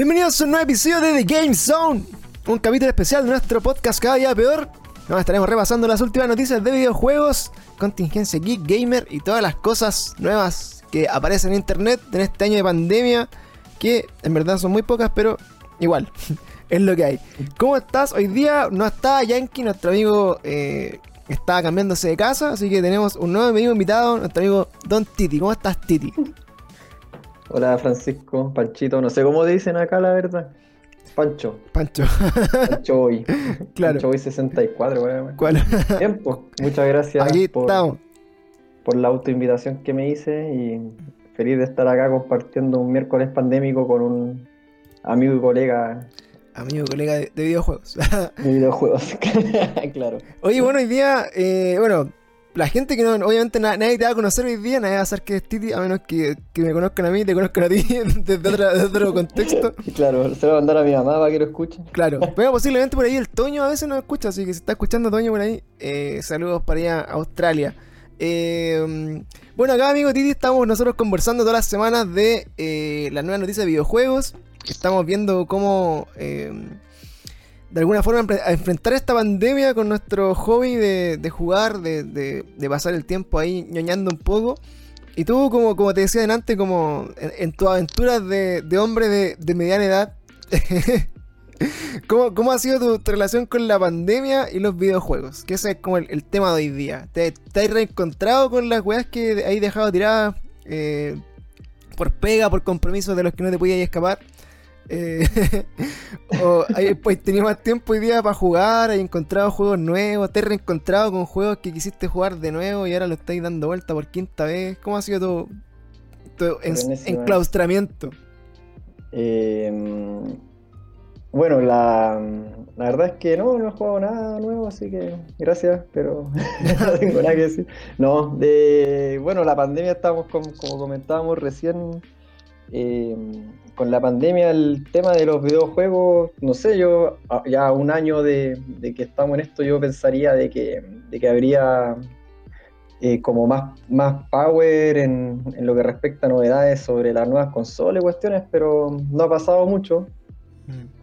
Bienvenidos a un nuevo episodio de The Game Zone, un capítulo especial de nuestro podcast Cada Día Peor. Nos estaremos repasando las últimas noticias de videojuegos, contingencia geek, gamer y todas las cosas nuevas que aparecen en internet en este año de pandemia, que en verdad son muy pocas, pero igual, es lo que hay. ¿Cómo estás? Hoy día no está Yankee, nuestro amigo eh, está cambiándose de casa, así que tenemos un nuevo amigo invitado, nuestro amigo Don Titi. ¿Cómo estás, Titi? Hola Francisco, Panchito, no sé cómo dicen acá la verdad. Pancho. Pancho. Pancho Boy. Claro. Pancho Boy 64, weón. ¿Cuál? Bien, pues, muchas gracias Aquí por, estamos. por la autoinvitación que me hice y feliz de estar acá compartiendo un miércoles pandémico con un amigo y colega Amigo, colega de, de videojuegos. de videojuegos. claro. Oye, bueno, hoy día, eh, bueno, la gente que no, obviamente na- nadie te va a conocer hoy día, nadie va a saber que es Titi, a menos que, que me conozcan a mí, te conozcan a ti desde, otra- desde otro contexto. Claro, se lo voy a mandar a mi mamá para que lo escuche. Claro, pero posiblemente por ahí el Toño a veces nos escucha, así que si está escuchando Toño por ahí, eh, saludos para allá a Australia. Eh, bueno, acá amigo Titi estamos nosotros conversando todas las semanas de eh, las nuevas noticias de videojuegos. Estamos viendo cómo eh, de alguna forma a enfrentar esta pandemia con nuestro hobby de, de jugar, de, de- de pasar el tiempo ahí ñoñando un poco. Y tú, como, como te decía antes, como en, en tus aventuras de, hombre de, mediana edad, ¿Cómo, cómo ha sido tu, relación con la pandemia y los videojuegos? Que ese es como el, el tema de hoy día. ¿Te, te has reencontrado con las weas que hay dejado tiradas eh, por pega, por compromisos de los que no te podías escapar? Eh, ¿O hay, pues, más tiempo hoy día para jugar? ¿Has encontrado juegos nuevos? ¿Te has reencontrado con juegos que quisiste jugar de nuevo y ahora lo estáis dando vuelta por quinta vez? ¿Cómo ha sido tu, tu en- enclaustramiento? Eh, bueno, la, la verdad es que no, no he jugado nada nuevo, así que gracias, pero no tengo nada que decir. No, de, bueno, la pandemia estamos, con- como comentábamos recién, eh, con la pandemia el tema de los videojuegos, no sé, yo a- ya un año de, de que estamos en esto, yo pensaría de que, de que habría eh, como más, más power en, en lo que respecta a novedades sobre las nuevas consolas y cuestiones, pero no ha pasado mucho.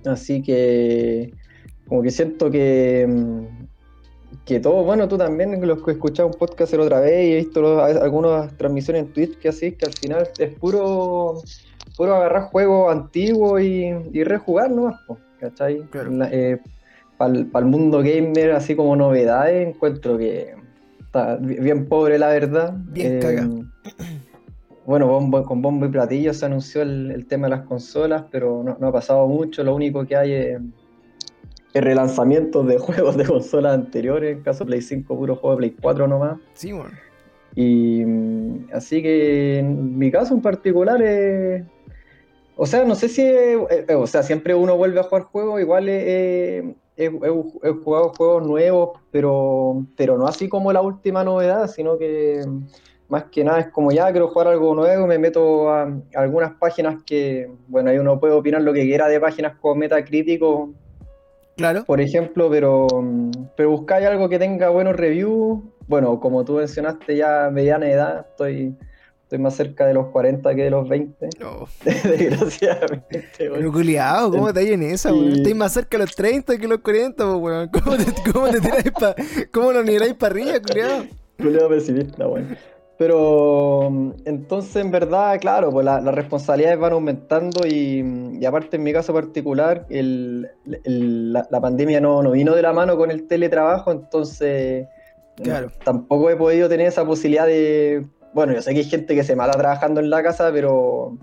Así que como que siento que, mm, que todo, bueno, tú también, los que escuchaba un podcast el otra vez y he visto los- algunas transmisiones en Twitch que así, que al final es puro, puro agarrar juegos antiguos y, y rejugar nomás, po, ¿cachai? Claro. Para el mundo gamer, así como novedades, encuentro que está bi- bien pobre la verdad. Bien caga. Bueno, bombo- con bombo y platillo se anunció el, el tema de las consolas, pero no, no ha pasado mucho. Lo único que hay es, es relanzamientos de juegos de consolas anteriores. En caso de Play 5, puro juego de Play 4 nomás. Sí, bueno. Y mm, así que en mi caso en particular es. O sea, no sé si. es- eh, o sea, siempre uno vuelve a jugar juegos, igual he, he- jugado juegos nuevos, pero, pero no así como la última novedad, sino que más que nada es como ya quiero jugar algo nuevo, me meto a, a algunas páginas que, bueno, ahí uno puede opinar lo que quiera de páginas como Metacritico, Claro. por ejemplo, pero, pero buscáis algo que tenga buenos reviews. Bueno, como tú mencionaste, ya mediana edad, estoy, estoy más cerca de los 40 que de los 20, No. desgraciadamente. Pero weón. culiao, ¿cómo te hay en esa, weón? Y- Estás más cerca de los 30 que los 40, pues, weón. ¿Cómo te, cómo te tiráis pa, cómo lo niveláis para arriba, culiao? Culeo pesimista, bueno. Pero entonces, en verdad, claro, pues la- las responsabilidades van aumentando y, y aparte en mi caso particular, el- el- la, la pandemia no, no vino de la mano con el teletrabajo, entonces Claro. tampoco he podido tener esa posibilidad de, bueno, yo sé que hay gente que se mata trabajando en la casa, pero,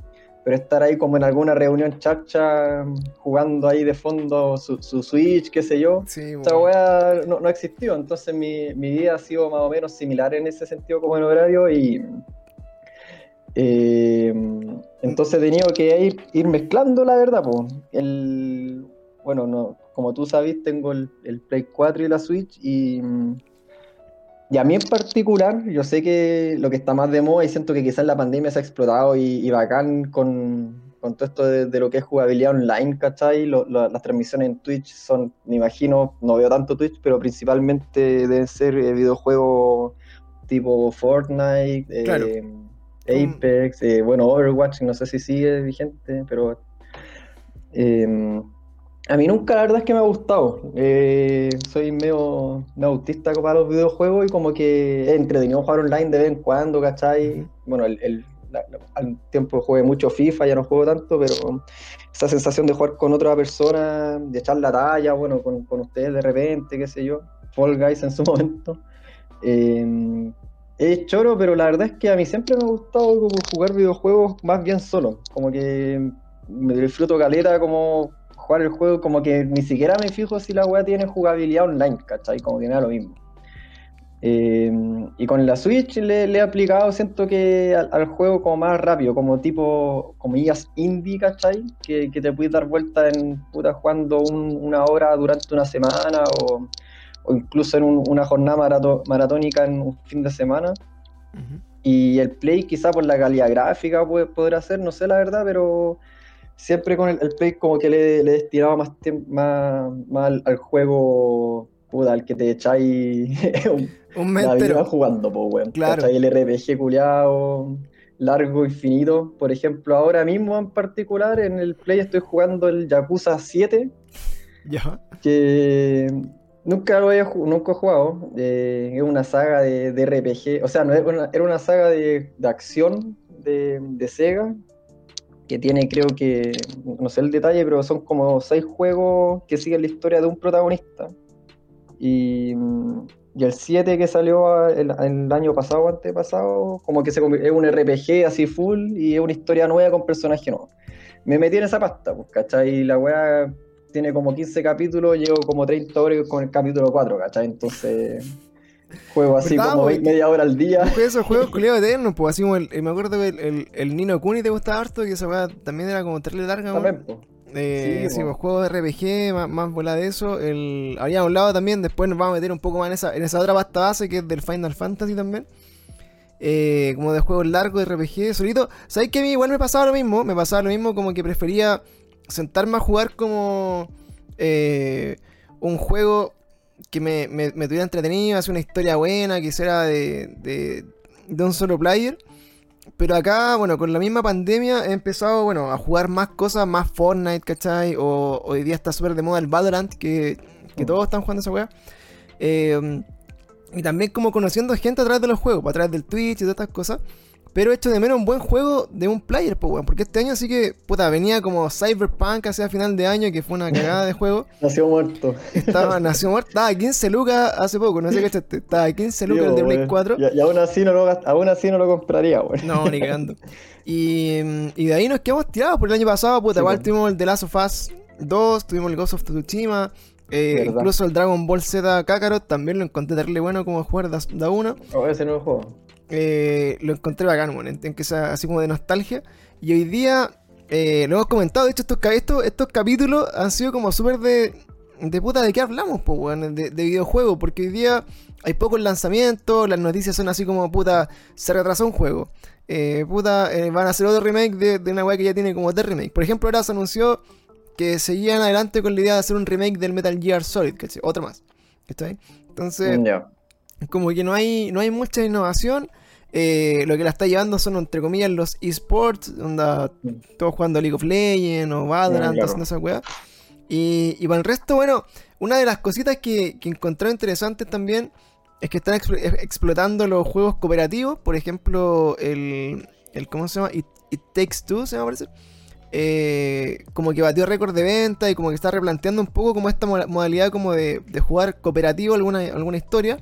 pero estar ahí como en alguna reunión chacha, jugando ahí de fondo su, su Switch, qué sé yo. Sí, Esta weá no, no existió, entonces mi, mi vida ha sido más o menos similar en ese sentido como en horario y eh, entonces he tenido que ir, ir mezclando la verdad, po. El, bueno, no, como tú sabes, tengo el, Play 4 y la Switch y, y a mí en particular, yo sé que lo que está más de moda y siento que quizás la pandemia se ha explotado y, bacán con, con, todo esto de, lo que es jugabilidad online, ¿cachai? las transmisiones en Twitch son, me imagino, no veo tanto Twitch, pero principalmente deben ser eh, videojuegos tipo Fortnite, eh, Apex, eh, bueno, Overwatch, no sé si sigue vigente, pero Em, a mí nunca la verdad es que me ha gustado. Eh, soy medio, autista para los videojuegos y como que he entretenido jugar online de vez en cuando, ¿cachai? Bueno, el, al tiempo jugué mucho FIFA, ya no juego tanto, pero esa sensación de jugar con otra persona, de echar la talla, bueno, con, ustedes de repente, qué sé yo, Fall Guys en su momento. Eh, es choro, pero la verdad es que a mí siempre me ha gustado jugar videojuegos más bien solo. Como que me disfruto caleta como jugar el juego, como que ni siquiera me fijo si la weá tiene jugabilidad online, ¿cachai? Como que me da lo mismo. Eh, y con la Switch le, he aplicado, siento que al, juego como más rápido, como tipo, comillas indie, ¿cachai? Que, que te puedes dar vuelta en puta jugando una hora durante una semana o, incluso en una jornada maratónica en un fin de semana. Y el Play quizá por la calidad gráfica puede, podrá ser, no sé la verdad, pero siempre con el, Play como que le, le destinaba más, más, más al, juego puta, al que te echáis un, un la jugando, pues, weón. Claro. El RPG culiado, largo, infinito. Por ejemplo, ahora mismo en particular en el Play estoy jugando el Yakuza 7. Ya. Que nunca lo había nunca he jugado. Eh, es una saga de, de, RPG. O sea, no era una, era una saga de, de acción de, de Sega que tiene creo que, no sé el detalle, pero son como seis juegos que siguen la historia de un protagonista. Y, y el 7 que salió el, año pasado antepasado, como que se es un RPG así full y es una historia nueva con personajes nuevos. Me metí en esa pasta, pues, ¿cachai? Y la weá tiene como 15 capítulos, llevo como 30 horas con el capítulo 4, ¿cachai? Entonces Juego así como media hora al día. Esos juegos culiados eternos, pues así como el, me acuerdo que el, el, Nino Kuni te gustaba harto, que esa weá también era como terrible larga, También, eh, sí, pues, juegos de RPG, más, más de eso. El, había un lado también, después nos vamos a meter un poco más en esa, en esa otra pasta base que es del Final Fantasy también. Eh, como de juegos largos de RPG, solito. ¿Sabes que a mí igual me pasaba lo mismo? Me pasaba lo mismo como que prefería sentarme a jugar como eh, un juego que me, me, tuviera entretenido, hacer una historia buena, que sea de, de, un solo player. Pero acá, bueno, con la misma pandemia he empezado, bueno, a jugar más cosas, más Fortnite, ¿cachai? O hoy día está súper de moda el Valorant, que, que mm. todos están jugando esa weá. Eh, y también como conociendo gente a través de los juegos, a través del Twitch y todas estas cosas. Pero hecho de menos un buen juego de un player, pues, weón. Porque este año sí que, puta, venía como Cyberpunk hacia final de año, que fue una cagada de juego. nació muerto. Estaba, nació muerto. Estaba a 15 lucas hace poco, no sé qué echaste. Estaba a 15 lucas el de Play 4. Y, aún, así no lo, aún así no lo compraría, weón. No, ni cagando. Y, y, de ahí nos quedamos tirados por el año pasado, puta. igual tuvimos el The Last of Us 2, tuvimos el Ghost of Tsushima. Eh, incluso el Dragon Ball Z Kakarot también lo encontré terrible bueno como jugar da 1. Oh, ese nuevo juego. Eh, lo encontré bacán, bueno, en que sea así como de nostalgia. Y hoy día, eh, lo hemos comentado, de hecho estos, capítulos han sido como súper de, de puta de qué hablamos, pues, de, de videojuegos, porque hoy día hay pocos lanzamientos, las noticias son así como, puta, se retrasó un juego. Eh, puta, van a hacer otro remake de, una weá que ya tiene como tres remake. Por ejemplo, ahora se anunció que seguían adelante con la idea de hacer un remake del Metal Gear Solid, que otro más. ¿Está ahí? Entonces, como que no hay, no hay mucha innovación. Eh, lo que la está llevando son, entre comillas, los esports, onda, todos jugando League of Legends o Valorant, haciendo esa weá. Y, y para el resto, bueno, una de las cositas que, que encontré interesantes también es que están explotando los juegos cooperativos. Por ejemplo, el, el ¿cómo se llama? It, Takes Two, se me parece. Eh, como que batió récord de venta y como que está replanteando un poco como esta modalidad como de, de jugar cooperativo alguna, alguna historia.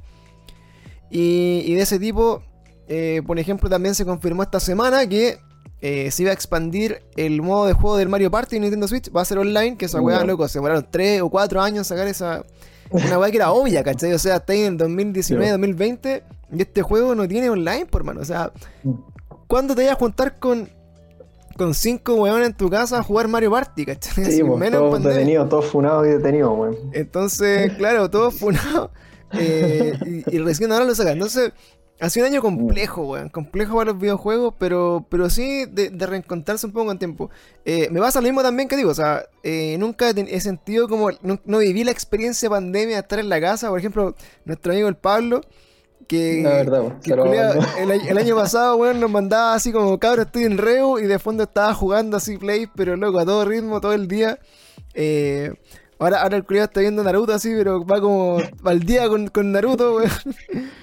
Y, de ese tipo, eh, por ejemplo, también se confirmó esta semana que eh, se iba a expandir el modo de juego del Mario Party en Nintendo Switch. Va a ser online, que esa weá, loco, se demoraron 3 o 4 años en sacar esa. Una weá que era obvia, ¿cachai? O sea, está en el 2019, 2020 y este juego no tiene online, por mano. O sea. ¿cuándo te vas a juntar con con cinco weones en tu casa a jugar Mario Party, ¿cachai? Sí, pues, todos detenidos, todos funados y detenidos, weón. Entonces, claro, todos funados. Eh, y, y, recién ahora lo sacan. Entonces, ha sido un año complejo, weón. Complejo para los videojuegos, pero, pero sí de, de reencontrarse un poco en tiempo. Eh, me pasa lo mismo también que digo, o sea, eh, nunca he sentido como. No, no, viví la experiencia de pandemia de estar en la casa. Por ejemplo, nuestro amigo el Pablo. Que, verdad, que culea, el, el, año pasado, weón, nos mandaba así como, cabrón, estoy en Reu y de fondo estaba jugando así play, pero loco, a todo ritmo, todo el día. Eh, Ahora, ahora el culiado está viendo Naruto así, pero va como al día con, con Naruto, weón.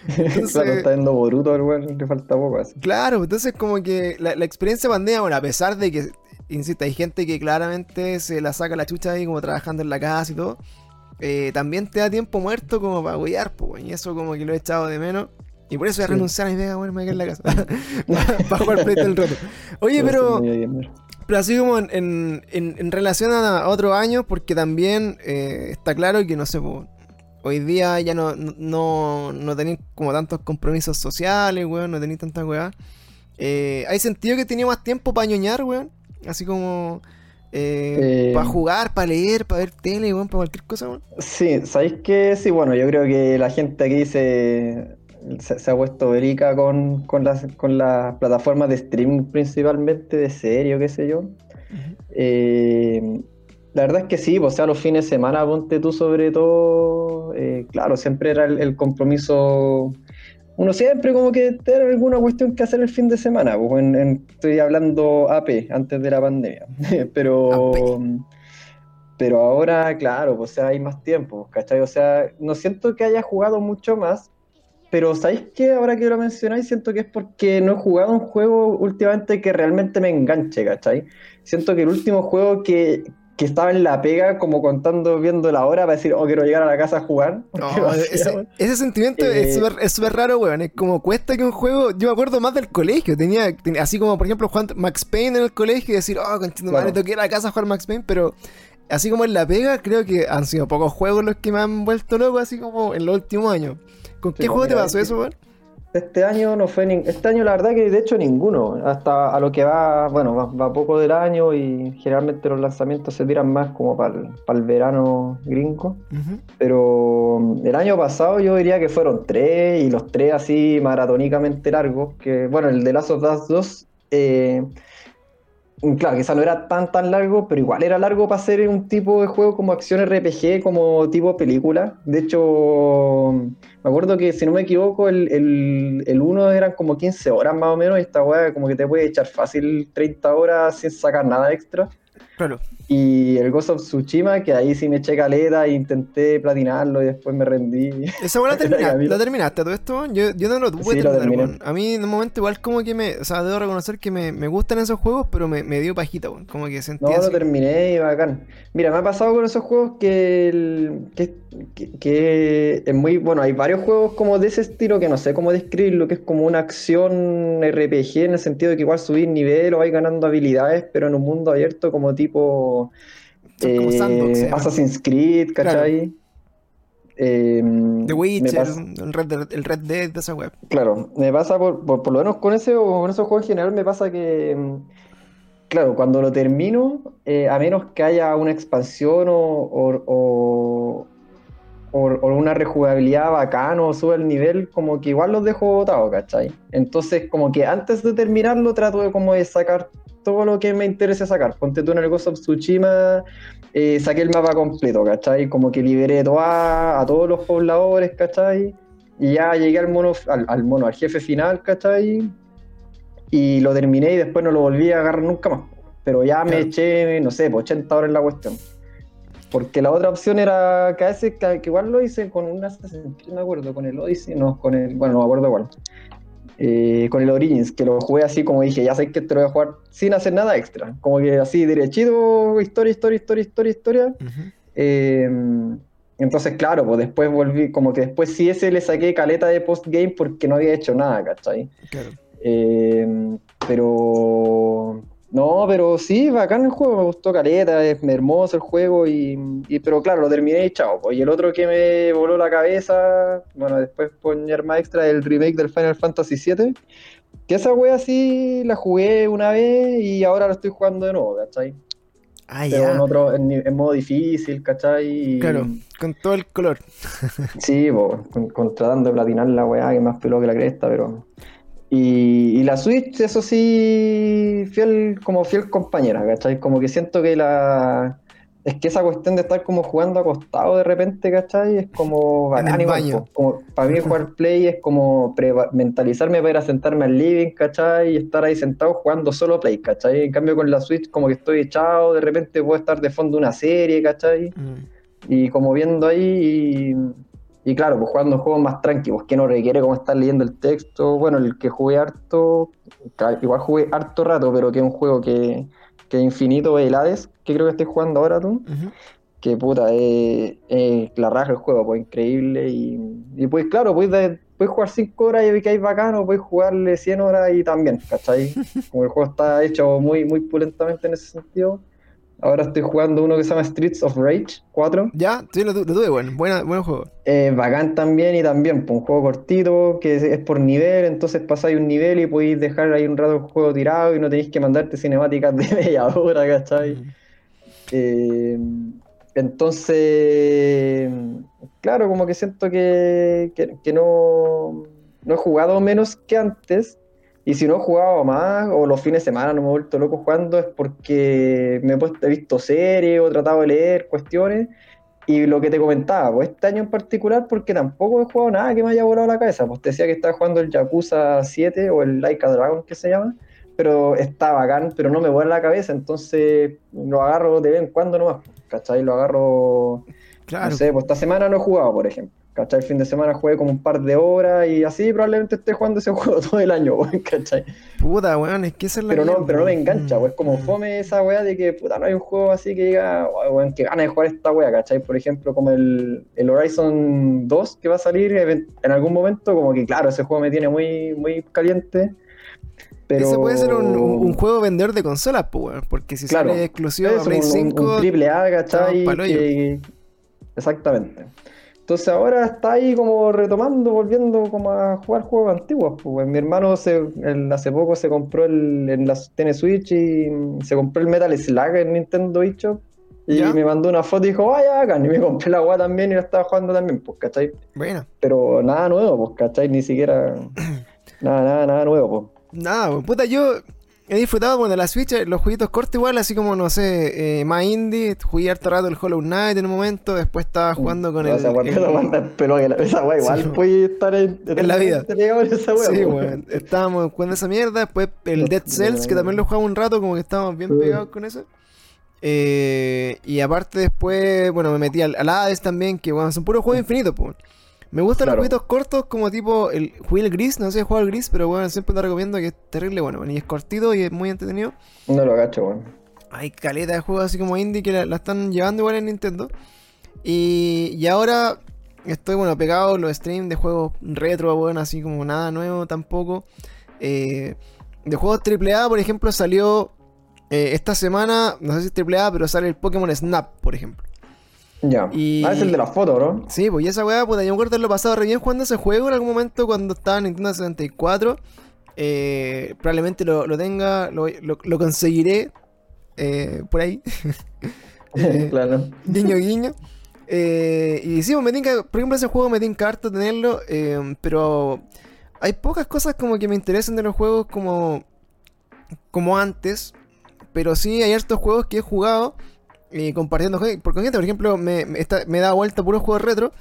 Entonces, claro, está viendo Boruto al weón, le falta poco así. Claro, entonces como que la, la experiencia pandemia, bueno, a pesar de que, insisto, hay gente que claramente se la saca la chucha ahí como trabajando en la casa y todo, eh, también te da tiempo muerto como para guiar, pues, y eso como que lo he echado de menos. Y por eso voy a renunciar a mi idea, bueno, me voy a quedar en la casa. para jugar Play el rato. Oye, pero... Pero así como en, en, en, relación a otro año, porque también eh, está claro que no sé, hoy día ya no, no, no tenéis como tantos compromisos sociales, weón, no tenéis tantas weá. Eh, ¿Hay sentido que tenía más tiempo para ñoñar, weón? Así como eh, para jugar, para leer, para ver tele, weón, para cualquier cosa, weón. Sí, ¿sabéis que sí? Bueno, yo creo que la gente aquí se, se, ha puesto verica con, con, las, con las plataformas de streaming principalmente, de serie qué sé yo. eh, la verdad es que sí, pues, o sea, los fines de semana, ponte tú sobre todo, eh, claro, siempre era el, el, compromiso, uno siempre como que tiene alguna cuestión que hacer el fin de semana, pues en, en, estoy hablando AP, antes de la pandemia, pero... AP. Pero ahora, claro, pues, o sea, hay más tiempo, ¿cachai? O sea, no siento que haya jugado mucho más, pero ¿sabéis qué? Ahora que lo mencionáis, siento que es porque no he jugado un juego últimamente que realmente me enganche, ¿cachai? Siento que el último juego que, que estaba en la pega, como contando, viendo la hora para decir, oh, quiero llegar a la casa a jugar. No, ese, ese, sentimiento eh, es súper raro, weón. Es como cuesta que un juego. Yo me acuerdo más del colegio. Tenía, tenía así como, por ejemplo, jugar Max Payne en el colegio y decir, oh, conchito, madre, tengo que ir a la casa a jugar Max Payne, pero. Así como en la pega, creo que han sido pocos juegos los que me han vuelto loco, así como en los últimos años. ¿Con qué sí, juego te pasó eso, weón? Este año no fue ni... Este año la verdad que de hecho ninguno. Hasta a lo que va, bueno, va, va poco del año y generalmente los lanzamientos se tiran más como para el, para el verano gringo. Uh -huh. Pero el año pasado yo diría que fueron tres y los tres así maratónicamente largos. Que bueno, el de Last of Us 2... Eh, Claro, quizá no era tan tan largo, pero igual era largo para ser un tipo de juego como acción RPG, como tipo película. De hecho, me acuerdo que si no me equivoco, el, el, el uno eran como 15 horas más o menos, y esta weá como que te puede echar fácil 30 horas sin sacar nada extra. Claro. Y el Ghost of Tsushima, que ahí sí me eché caleta e intenté platinarlo y después me rendí. ¿Esa buena terminaste? ¿La terminaste todo esto? Yo, yo no lo tuve sí, terminar, A mí en un momento igual como que me... O sea, debo reconocer que me, me gustan esos juegos, pero me, me dio pajita, bueno, como que sentía No, así. lo terminé y bacán. Mira, me ha pasado con esos juegos que, el, que, que, que, es muy... Bueno, hay varios juegos como de ese estilo que no sé cómo describirlo, que es como una acción RPG en el sentido de que igual subís nivel o vais ganando habilidades, pero en un mundo abierto como tipo... Eh, sandbox, Assassin's Creed, ¿cachai? Claro. Eh, The Witcher, el Red, Dead, el Red Dead de esa web. Claro, me pasa por, por, por, lo menos con ese o con esos juegos en general, me pasa que, claro, cuando lo termino, eh, a menos que haya una expansión o, o, o, o una rejugabilidad bacana o sube el nivel, como que igual los dejo botados, ¿cachai? Entonces, como que antes de terminarlo, trato de como de sacar todo lo que me interese sacar. Ponte tú en el Ghost of Tsushima, eh, saqué el mapa completo, ¿cachai? Como que liberé toda, a todos los pobladores, ¿cachai? Y ya llegué al mono, al, al, mono, al jefe final, ¿cachai? Y lo terminé y después no lo volví a agarrar nunca más. Pero ya me eché, no sé, 80 horas en la cuestión. Porque la otra opción era que a veces, que, igual lo hice con un Assassin's Creed, me acuerdo, con el Odyssey, no, con el, bueno, no me acuerdo igual. Eh, con el Origins, que lo jugué así como dije, ya sé que te lo voy a jugar sin hacer nada extra. Como que así derechito, historia, historia, historia, historia, historia. Uh -huh. eh, entonces, claro, pues después volví, como que después sí ese le saqué caleta de postgame porque no había hecho nada, ¿cachai? Claro. Eh, pero no, pero sí, bacán el juego, me gustó caleta, es hermoso el juego, y, y pero claro, lo terminé y chao. Pues, y el otro que me voló la cabeza, bueno, después poner más extra, el remake del Final Fantasy VII, que esa wea sí la jugué una vez y ahora la estoy jugando de nuevo, ¿cachai? Ah, Pero ya. en otro, en, en modo difícil, ¿cachai? Claro, con todo el color. Sí, po, con, con- tratando de platinar la weá, que más pelo que la cresta, pero. Y, y la Switch, eso sí, fiel, como fiel compañera, ¿cachai? Como que siento que la. Es que esa cuestión de estar como jugando acostado de repente, ¿cachai? Es como bacán igual. Como, para mí jugar Play es como pre- mentalizarme para ir a sentarme al living, ¿cachai? Y estar ahí sentado jugando solo Play, ¿cachai? En cambio con la Switch como que estoy echado, de repente puedo estar de fondo una serie, ¿cachai? Mm. y como viendo ahí y, y claro, pues jugando juegos más tranquilos, que no requiere como estar leyendo el texto. Bueno, el que jugué harto, igual jugué harto rato, pero que es un juego que, que es infinito, el Hades, que creo que estoy jugando ahora tú, que puta, es la raja el juego, pues increíble y, y pues claro, puedes, de- puedes jugar 5 horas y que hay bacano, puedes jugarle 100 horas y también, ¿cachai? Como el juego está hecho muy, muy pulentamente en ese sentido. Ahora estoy jugando uno que se llama Streets of Rage 4. Ya, sí, lo, lo tuve, bueno. Buena, buen juego. Eh, bacán también y también, pues, un juego cortito que es, es por nivel, entonces pasáis un nivel y podéis dejar ahí un rato el juego tirado y no tenéis que mandarte cinemáticas de media hora, ¿cachai? Mm. Eh, entonces, claro, como que siento que, que- que no, no he jugado menos que antes. Y si no he jugado más, o los fines de semana no me he vuelto loco jugando, es porque me he, puesto- he visto series o tratado de leer cuestiones. Y lo que te comentaba, pues este año en particular, porque tampoco he jugado nada que me haya volado la cabeza. Pues te decía que estaba jugando el Yakuza 7 o el Like a Dragon que se llama, pero está bacán, pero no me vuela la cabeza, entonces lo agarro de vez en cuando nomás, ¿cachai? Lo agarro, Claro. no sé, pues esta semana no he jugado, por ejemplo, ¿cachai? El fin de semana jugué como un par de horas y así probablemente esté jugando ese juego todo el año, weón, ¿cachai? Puta, weón, es que esa es la Pero no, pero no me engancha, pues como Mm. fome esa weá de que puta, no hay un juego así que diga, "Oh, weón, que gana de jugar esta weá, ¿cachai? Por ejemplo, como el, el Horizon 2 que va a salir en algún momento, como que claro, ese juego me tiene muy, muy caliente. Pero... Ese puede ser un, un- un juego vendedor de consolas, pues, weón. Porque si Claro. sale exclusivo Es a Play un, un- 5. un triple A, ¿cachai? Que- Exactamente. Entonces ahora está ahí como retomando, volviendo como a jugar juegos antiguos. Pues. Mi hermano se, hace poco se compró el, en la tiene Switch y mm, se compró el Metal Slug en Nintendo eShop y ¿Ya? me mandó una foto y dijo, vaya bacán, y me compré la weá también y la estaba jugando también, pues, ¿cachai? Bueno, Pero nada nuevo, pues, ¿cachai? Ni siquiera nada, nada, nada nuevo, pues. nada, weón. puta, yo he disfrutado bueno, la Switch, eh, los jueguitos cortos igual, así como, no sé, eh, más indie. Jugué harto rato el Hollow Knight en un momento, después estaba jugando con No, el. Esa weá, el- esa weá igual Sí, puede estar en, En la vida. en esa weá, Sí, weón. Estábamos jugando esa mierda. Después el Dead Cells, que también lo jugaba un rato, como que estábamos bien Sí. pegados con eso. Eh, y aparte después, bueno, me metí al, al Hades también, que bueno, son puros juegos infinitos, pues. Me gustan Claro. los jueguitos cortos como tipo el jugué el gris, no sé si el gris, pero bueno, siempre te recomiendo que es terrible bueno, y es cortito y es muy entretenido. No lo cacho, weón. Hay caleta de juegos así como indie que la, la están llevando igual en Nintendo. Y, y ahora estoy, bueno, pegado a los streams de juegos retro, bueno, así como nada nuevo tampoco. Eh, de juegos AAA, por ejemplo, salió eh, esta semana, no sé si es AAA, pero sale el Pokémon Snap, por ejemplo. Ya. Y- Ah, es el de la foto, ¿no? Sí, pues y esa weá, puta, yo me acuerdo de haberlo pasado re bien jugando ese juego en algún momento cuando estaba en Nintendo 64. Eh, probablemente lo, lo tenga, lo, lo- lo conseguiré eh, por ahí. Eh, claro. Guiño, guiño. Eh, y sí, pues me tinca, por ejemplo, ese juego me tinca harto tenerlo, pero hay pocas cosas como que me interesan de los juegos como, como antes, pero sí hay hartos juegos que he jugado eh, compartiendo por con gente. Por ejemplo, me, me, está- me da vuelta puros juegos retro.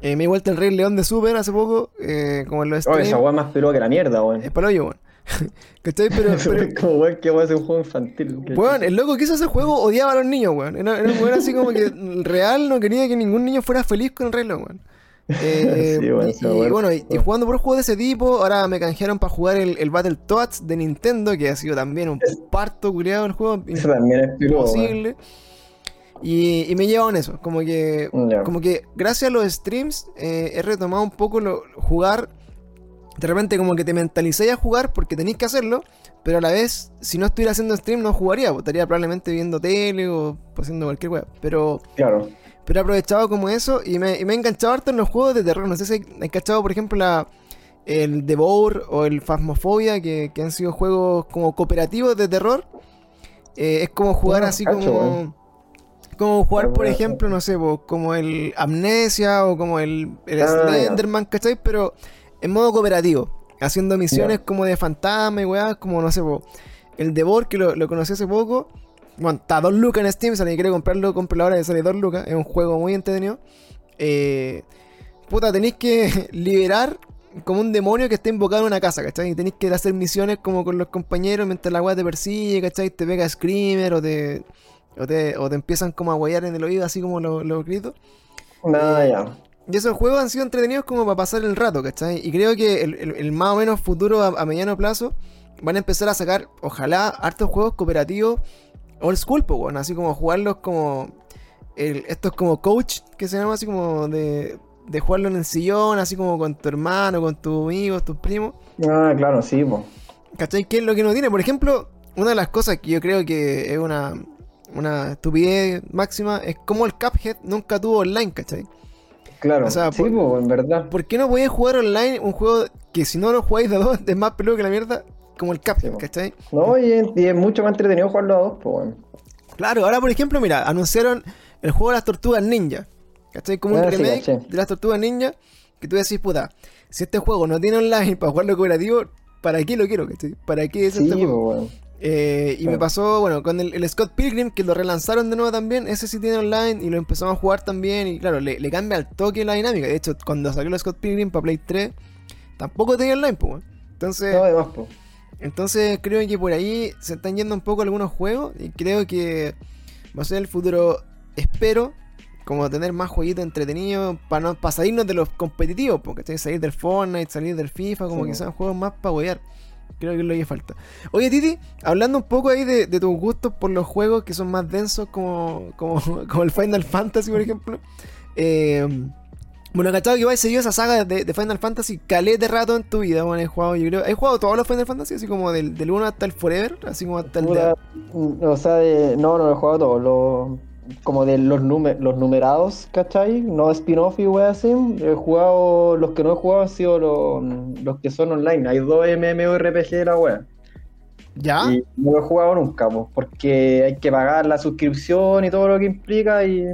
Eh, me di vuelta el Rey León de Super hace poco, eh, como en los Oh, esa weá más peluda que la mierda, weón. Es para hoyo, weón. ¿Cachai? Pero, pero, como weón que weón es un juego infantil. Weón, el loco que hizo ese juego odiaba a los niños, weón. Era, era un weón así como que real no quería que ningún niño fuera feliz con el reloj, weón. Eh, Sí, weón, y, bueno, y, y jugando por juegos de ese tipo, ahora me canjearon para jugar el, el Battletoads de Nintendo, que ha sido también un parto culiado el juego, Ese también es peludo, weón. Y, y me llevaron eso, como que, como que gracias a los streams eh, he retomado un poco lo, jugar. De repente como que te mentalizáis a jugar porque tenéis que hacerlo, pero a la vez, si no estuviera haciendo stream no jugaría, pues, estaría probablemente viendo tele o haciendo cualquier web. Pero, Claro. pero he aprovechado como eso y me, y me he enganchado harto en los juegos de terror. No sé si hay cachado, por ejemplo, la, el Devour o el Phasmophobia, que, que han sido juegos como cooperativos de terror. Eh, es como jugar Ah, así cacho, como. Como jugar, por ejemplo, no sé, po, como el Amnesia o como el, el Ah. Slenderman, ¿cachai? Pero en modo cooperativo. Haciendo misiones como de fantasma y weá, como no sé, po, el Devor, que lo, lo conocí hace poco. Bueno, está 2 lucas en Steam, si alguien quiere comprarlo, compra ahora que sale 2 lucas. Es un juego muy entretenido. Eh, puta, tenéis que liberar como un demonio que está invocado en una casa, ¿cachai? Y tenéis que hacer misiones como con los compañeros mientras la weá te persigue, ¿cachai? Te pega Screamer o te, o te, o te empiezan como a guayar en el oído, así como los los gritos. Nada, Eh, ya. Y esos juegos han sido entretenidos como para pasar el rato, ¿cachai? Y creo que el, el- el más o menos futuro a, a mediano plazo van a empezar a sacar, ojalá, hartos juegos cooperativos old school, pues, bueno, así como jugarlos como. el- estos como coach, que se llama así como de, de jugarlo en el sillón, así como con tu hermano, con tus amigos, tus primos. Ah, claro, sí, po. ¿Cachai? ¿Qué es lo que no tiene? Por ejemplo, una de las cosas que yo creo que es una, una estupidez máxima es como el Cuphead nunca tuvo online, ¿cachai? Claro, O sea, sí, por- po, en verdad. ¿Por qué no podéis jugar online un juego que si no lo jugáis de a dos es más peludo que la mierda? Como el Cuphead, Sí. ¿cachai? No, y es, y es mucho más entretenido jugarlo a dos, pues, bueno. Claro, ahora por ejemplo, mira, anunciaron el juego de las tortugas ninja. ¿Cachai? Como un Ah, sí, remake de las tortugas ninja. Que tú decís, puta, si este juego no tiene online para jugarlo cooperativo, ¿para qué lo quiero? ¿cachai? ¿Para qué es este juego? bueno. Eh, y me pasó, bueno, con el, el Scott Pilgrim, que lo relanzaron de nuevo también. Ese sí tiene online y lo empezamos a jugar también. Y claro, le, le cambia al toque la dinámica. De hecho, cuando salió el Scott Pilgrim para Play 3, tampoco tenía online, pues. Entonces. No, además. Entonces creo que por ahí se están yendo un poco algunos juegos y creo que va a ser el futuro, espero, como tener más jueguitos entretenidos para no para salirnos de los competitivos, porque salir del Fortnite, salir del FIFA, como Sí. que sean juegos más para huear. Creo que lo que falta. Oye Titi, hablando un poco ahí de, de tus gustos por los juegos que son más densos como, como, como el Final Fantasy, por ejemplo. Eh, bueno, cachado que igual seguido esa saga de, de Final Fantasy calé de rato en tu vida, bueno, he jugado, yo creo, he jugado todos los Final Fantasy, así como del, del 1 hasta el Forever, así como hasta el mm, o sea, de, no, no he jugado todo. Lo, como de los, nume- los numerados, ¿cachai? No spin-off y weas así. He jugado, los que no he jugado han sido los, los que son online. Hay dos MMORPG de la wea. ¿Ya? Y no lo he jugado nunca, pues, porque hay que pagar la suscripción y todo lo que implica y,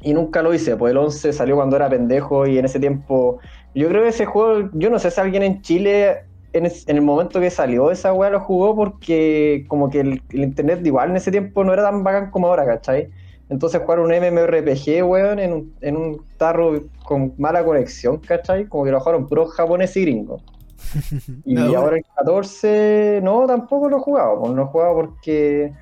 y nunca lo hice. Pues el 11 salió cuando era pendejo y en ese tiempo. Yo creo que ese juego, yo no sé si alguien en Chile en, es- en el momento que salió esa weá lo jugó porque como que el, el internet igual en ese tiempo no era tan bacán como ahora, ¿cachai? Entonces jugar un MMORPG, weón, en un, en un tarro con mala conexión, ¿cachai? Como que lo jugaron puros japoneses y gringos. Y No, ahora el 14, no, tampoco lo he jugado, pues, no he jugado porque,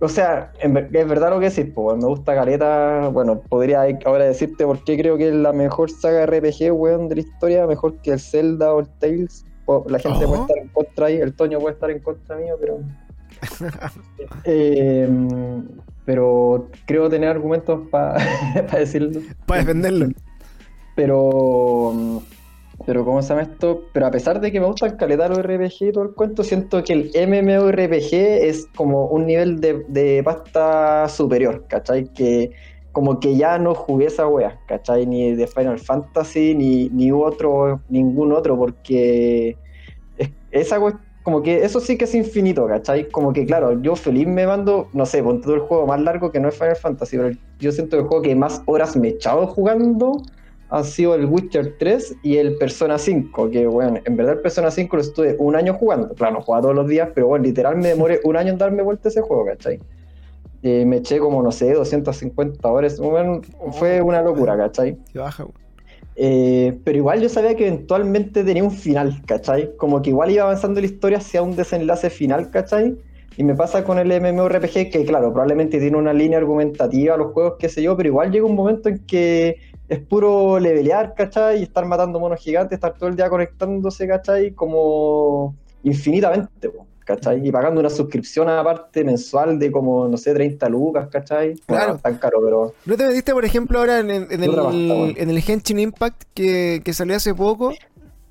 o sea, en es verdad lo que decís, pues, me gusta Caleta, bueno, podría ahora decirte por qué creo que es la mejor saga RPG, weón, de la historia, mejor que el Zelda o el Tales, la gente Oh. puede estar en contra ahí, el Toño puede estar en contra mío, pero... Eh, pero creo tener argumentos para decirlo. Para defenderlo. Pero, pero ¿cómo se llama esto? Pero a pesar de que me gustan caleta los RPG y todo el cuento, siento que el MMORPG es como un nivel de, de pasta superior, ¿cachai? Que como que ya no jugué esa wea, ¿cachai? Ni de Final Fantasy, ni, ni otro, ningún otro, porque es- esa wea, como que eso sí que es infinito, ¿cachai? Como que claro, yo feliz me mando, no sé, ponte todo el juego más largo que no es Final Fantasy, pero yo siento que el juego que más horas me he echado jugando han sido el Witcher 3 y el Persona 5, que bueno, en verdad el Persona 5 lo estuve un año jugando, claro, no jugaba todos los días, pero bueno, literal me demoré un año en darme vuelta ese juego, ¿cachai? Eh, me eché como, no sé, 250 horas, bueno, fue una locura, ¿cachai? Se baja. Eh, pero igual yo sabía que eventualmente tenía un final, ¿cachai? Como que igual iba avanzando la historia hacia un desenlace final, ¿cachai? Y me pasa con el MMORPG que, claro, probablemente tiene una línea argumentativa los juegos, qué sé yo, pero igual llega un momento en que es puro levelear, ¿cachai? Y estar matando monos gigantes, estar todo el día conectándose, ¿cachai? Como infinitamente, po, ¿cachai? Y pagando una suscripción aparte mensual de como, no sé, 30 lucas, ¿cachai? Claro. Bueno, tan caro, pero... ¿No te metiste, por ejemplo, ahora en, en- en el, en el Genshin Impact que, que salió hace poco?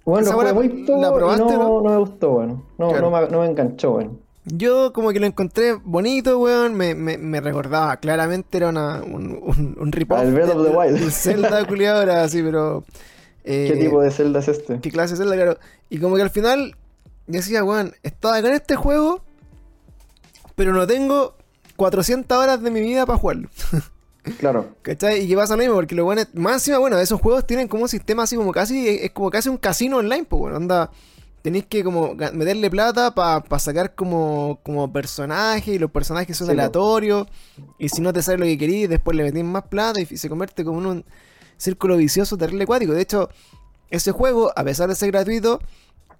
Bueno, fue muy la poco probaste, no, ¿no? no me gustó, bueno. No, Claro. no, me, no me enganchó, bueno. Yo como que lo encontré bonito, weón. Me, me, me recordaba, claramente era una, un, un, un rip-off Al Breath of the Wild. Zelda culiado, era así, pero ¿Qué tipo de Zelda es este? ¿Qué clase de Zelda? Claro. Y como que al final decía, weón, estaba en este juego, pero no tengo 400 horas de mi vida para jugarlo. Claro. ¿Cachai? Y que pasa lo mismo, porque lo bueno es, más encima, bueno, esos juegos tienen como un sistema así como casi, es como casi un casino online, pues bueno, anda, tenéis que como meterle plata para sacar como, como personajes, y los personajes son aleatorios, y si no te sale lo que querís, después le metís más plata y se convierte como en un círculo vicioso terrible acuático. De hecho, ese juego, a pesar de ser gratuito,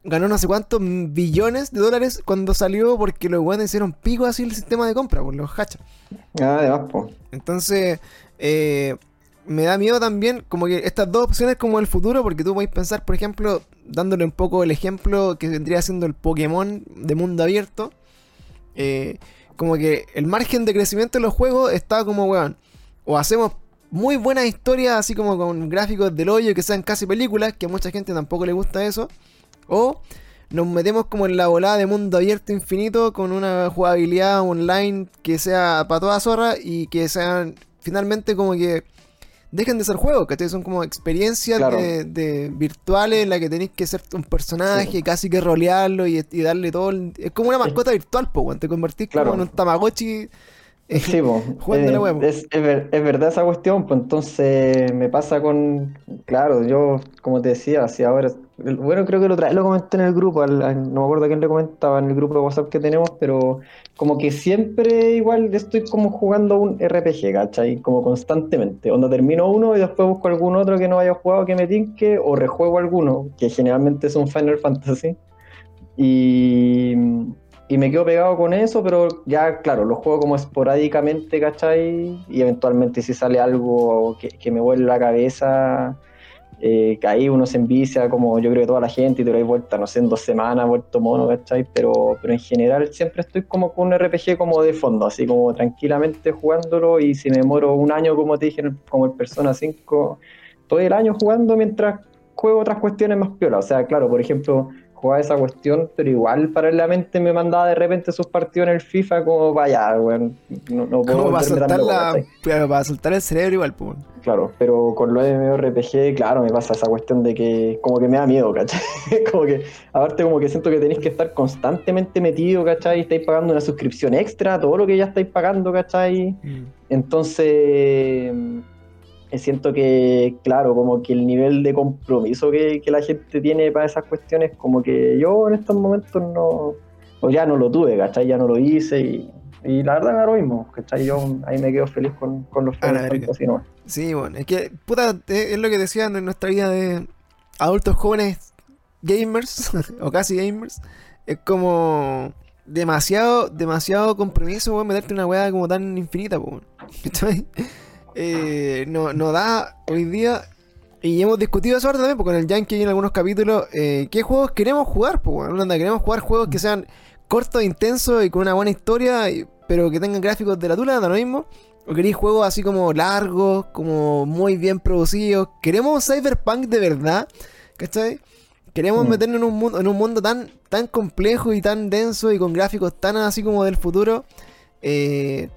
ganó no sé cuántos billones de dólares cuando salió porque los weones hicieron pico así el sistema de compra, por los hachas. Ah, además, pues. Entonces, eh, me da miedo también como que estas dos opciones como el futuro, porque tú podéis pensar, por ejemplo, dándole un poco el ejemplo que vendría siendo el Pokémon de mundo abierto, eh, como que el margen de crecimiento de los juegos está como, weón, o hacemos muy buenas historias, así como con gráficos del hoyo que sean casi películas, que a mucha gente tampoco le gusta eso, o nos metemos como en la volada de mundo abierto infinito con una jugabilidad online que sea para toda zorra y que sean finalmente como que dejen de ser juegos, que son como experiencias de, virtuales en la que tenéis que ser un personaje, casi que rolearlo y, darle todo. es como una mascota virtual, po, te convertís como en un Tamagotchi Sí, eh, es, es, verdad esa cuestión, pues entonces me pasa con, claro, yo como te decía, así ahora, bueno, creo que lo, lo comenté en el grupo, no me acuerdo quién le comentaba en el grupo de WhatsApp que tenemos, pero como que siempre igual estoy como jugando un RPG, ¿cachai? Como constantemente, onda termino uno y después busco algún otro que no haya jugado que me tinque o rejuego alguno, que generalmente es un Final Fantasy. Y y me quedo pegado con eso, pero ya, claro, lo juego como esporádicamente, ¿cachai? Y eventualmente si sale algo que, me vuelve la cabeza, eh, que ahí uno se envicia, como yo creo que toda la gente, y te lo hay vuelta, no sé, en dos semanas, vuelto mono, ¿cachai? Pero, pero en general siempre estoy como con un RPG como de fondo, así como tranquilamente jugándolo, y si me demoro un año, como te dije, como el Persona 5, todo el año jugando mientras juego otras cuestiones más piolas. O sea, claro, por ejemplo jugaba esa cuestión, pero igual paralelamente me mandaba de repente sus partidos en el FIFA como vaya, weón. No, no puedo para soltar, la, para soltar el cerebro igual, pues. Claro, pero con lo de MMORPG, claro, me pasa esa cuestión de que como que me da miedo, ¿cachai? como que, aparte como que siento que tenéis que estar constantemente metido, ¿cachai? Estáis pagando una suscripción extra, todo lo que ya estáis pagando, ¿cachai? Mm. Entonces siento que, claro, como que el nivel de compromiso que, la gente tiene para esas cuestiones, como que yo en estos momentos no, o ya no lo tuve, ¿cachai? Ya no lo hice y, la verdad me lo mismo, ¿cachai? Yo ahí me quedo feliz con, los ah, Sí, bueno, es que, puta, es lo que decían en nuestra vida de adultos jóvenes gamers, o casi gamers, es como demasiado, demasiado compromiso, weón, meterte una weá como tan infinita, weón. ¿Cachai? Eh, no, no da hoy día. Y hemos discutido eso ahora también, porque con el Yankee en algunos capítulos, eh, ¿qué juegos queremos jugar? Pues, bueno, queremos jugar juegos que sean cortos, intensos y con una buena historia, pero que tengan gráficos de la tula, da lo mismo. ¿O queréis juegos así como largos, como muy bien producidos? ¿Queremos Cyberpunk de verdad? ¿Cachai? Queremos mm. meternos en un mundo, en un mundo tan, tan complejo y tan denso y con gráficos tan así como del futuro. Eh,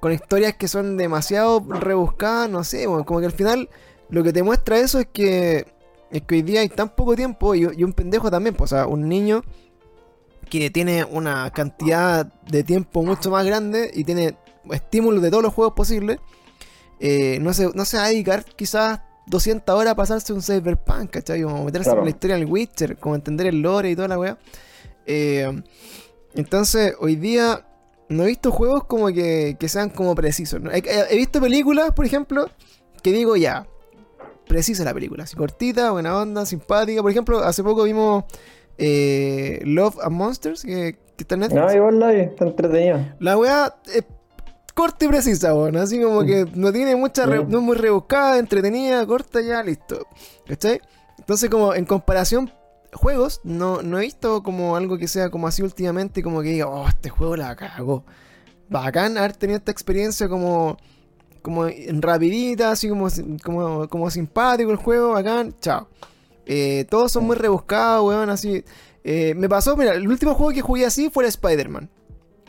con historias que son demasiado rebuscadas, no sé, como que al final lo que te muestra eso es que, es que hoy día hay tan poco tiempo y, un pendejo también, pues, o sea, un niño que tiene una cantidad de tiempo mucho más grande y tiene estímulos de todos los juegos posibles, eh, no, se, no se va a dedicar quizás 200 horas a pasarse un Cyberpunk, ¿cachai? Como meterse en la historia del Witcher, como entender el lore y toda la weá. Eh, entonces, hoy día no he visto juegos como que, sean como precisos. He, visto películas, por ejemplo, que digo ya, precisa la película, así cortita, buena onda, simpática. Por ejemplo, hace poco vimos eh, Love and Monsters, que, está en Netflix. No, igual la está entretenida. La weá es corta y precisa, bueno, así como que no tiene mucha, no es muy rebuscada, entretenida, corta, ya, listo. ¿Cachai? Entonces, como en comparación juegos, no, no he visto como algo que sea como así últimamente, como que diga, oh, este juego la cago. Bacán haber tenido esta experiencia como, como rapidita, así como, como, como simpático el juego, bacán, chao. Eh, todos son muy rebuscados, weón, así. Eh, me pasó, mira, el último juego que jugué así fue el Spider-Man.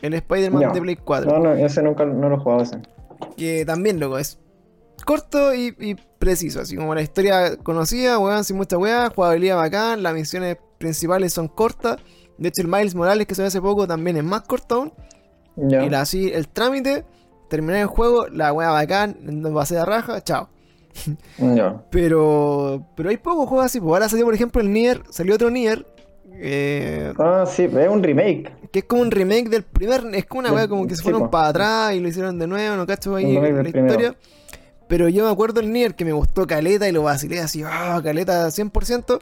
El Spider-Man de Play 4. No, no, ese nunca no lo he jugado ese. Que también, loco, es corto y, preciso, así como la historia conocida, weón, sin mucha weá, jugabilidad bacán, las misiones principales son cortas. De hecho, el Miles Morales que se ve hace poco también es más corto aún. Y así, el trámite, terminar el juego, la weá bacán, no va a ser raja, chao. Pero pero hay pocos juegos así. Pues ahora salió, por ejemplo, el Nier, salió otro Nier. Eh, ah, sí, es un remake. Que es como un remake del primer. Es como una weá como que se fueron para atrás y lo hicieron de nuevo, no cacho ahí la historia. Pero yo me acuerdo el Nier que me gustó Caleta y lo vacilé así, ah, Caleta 100%.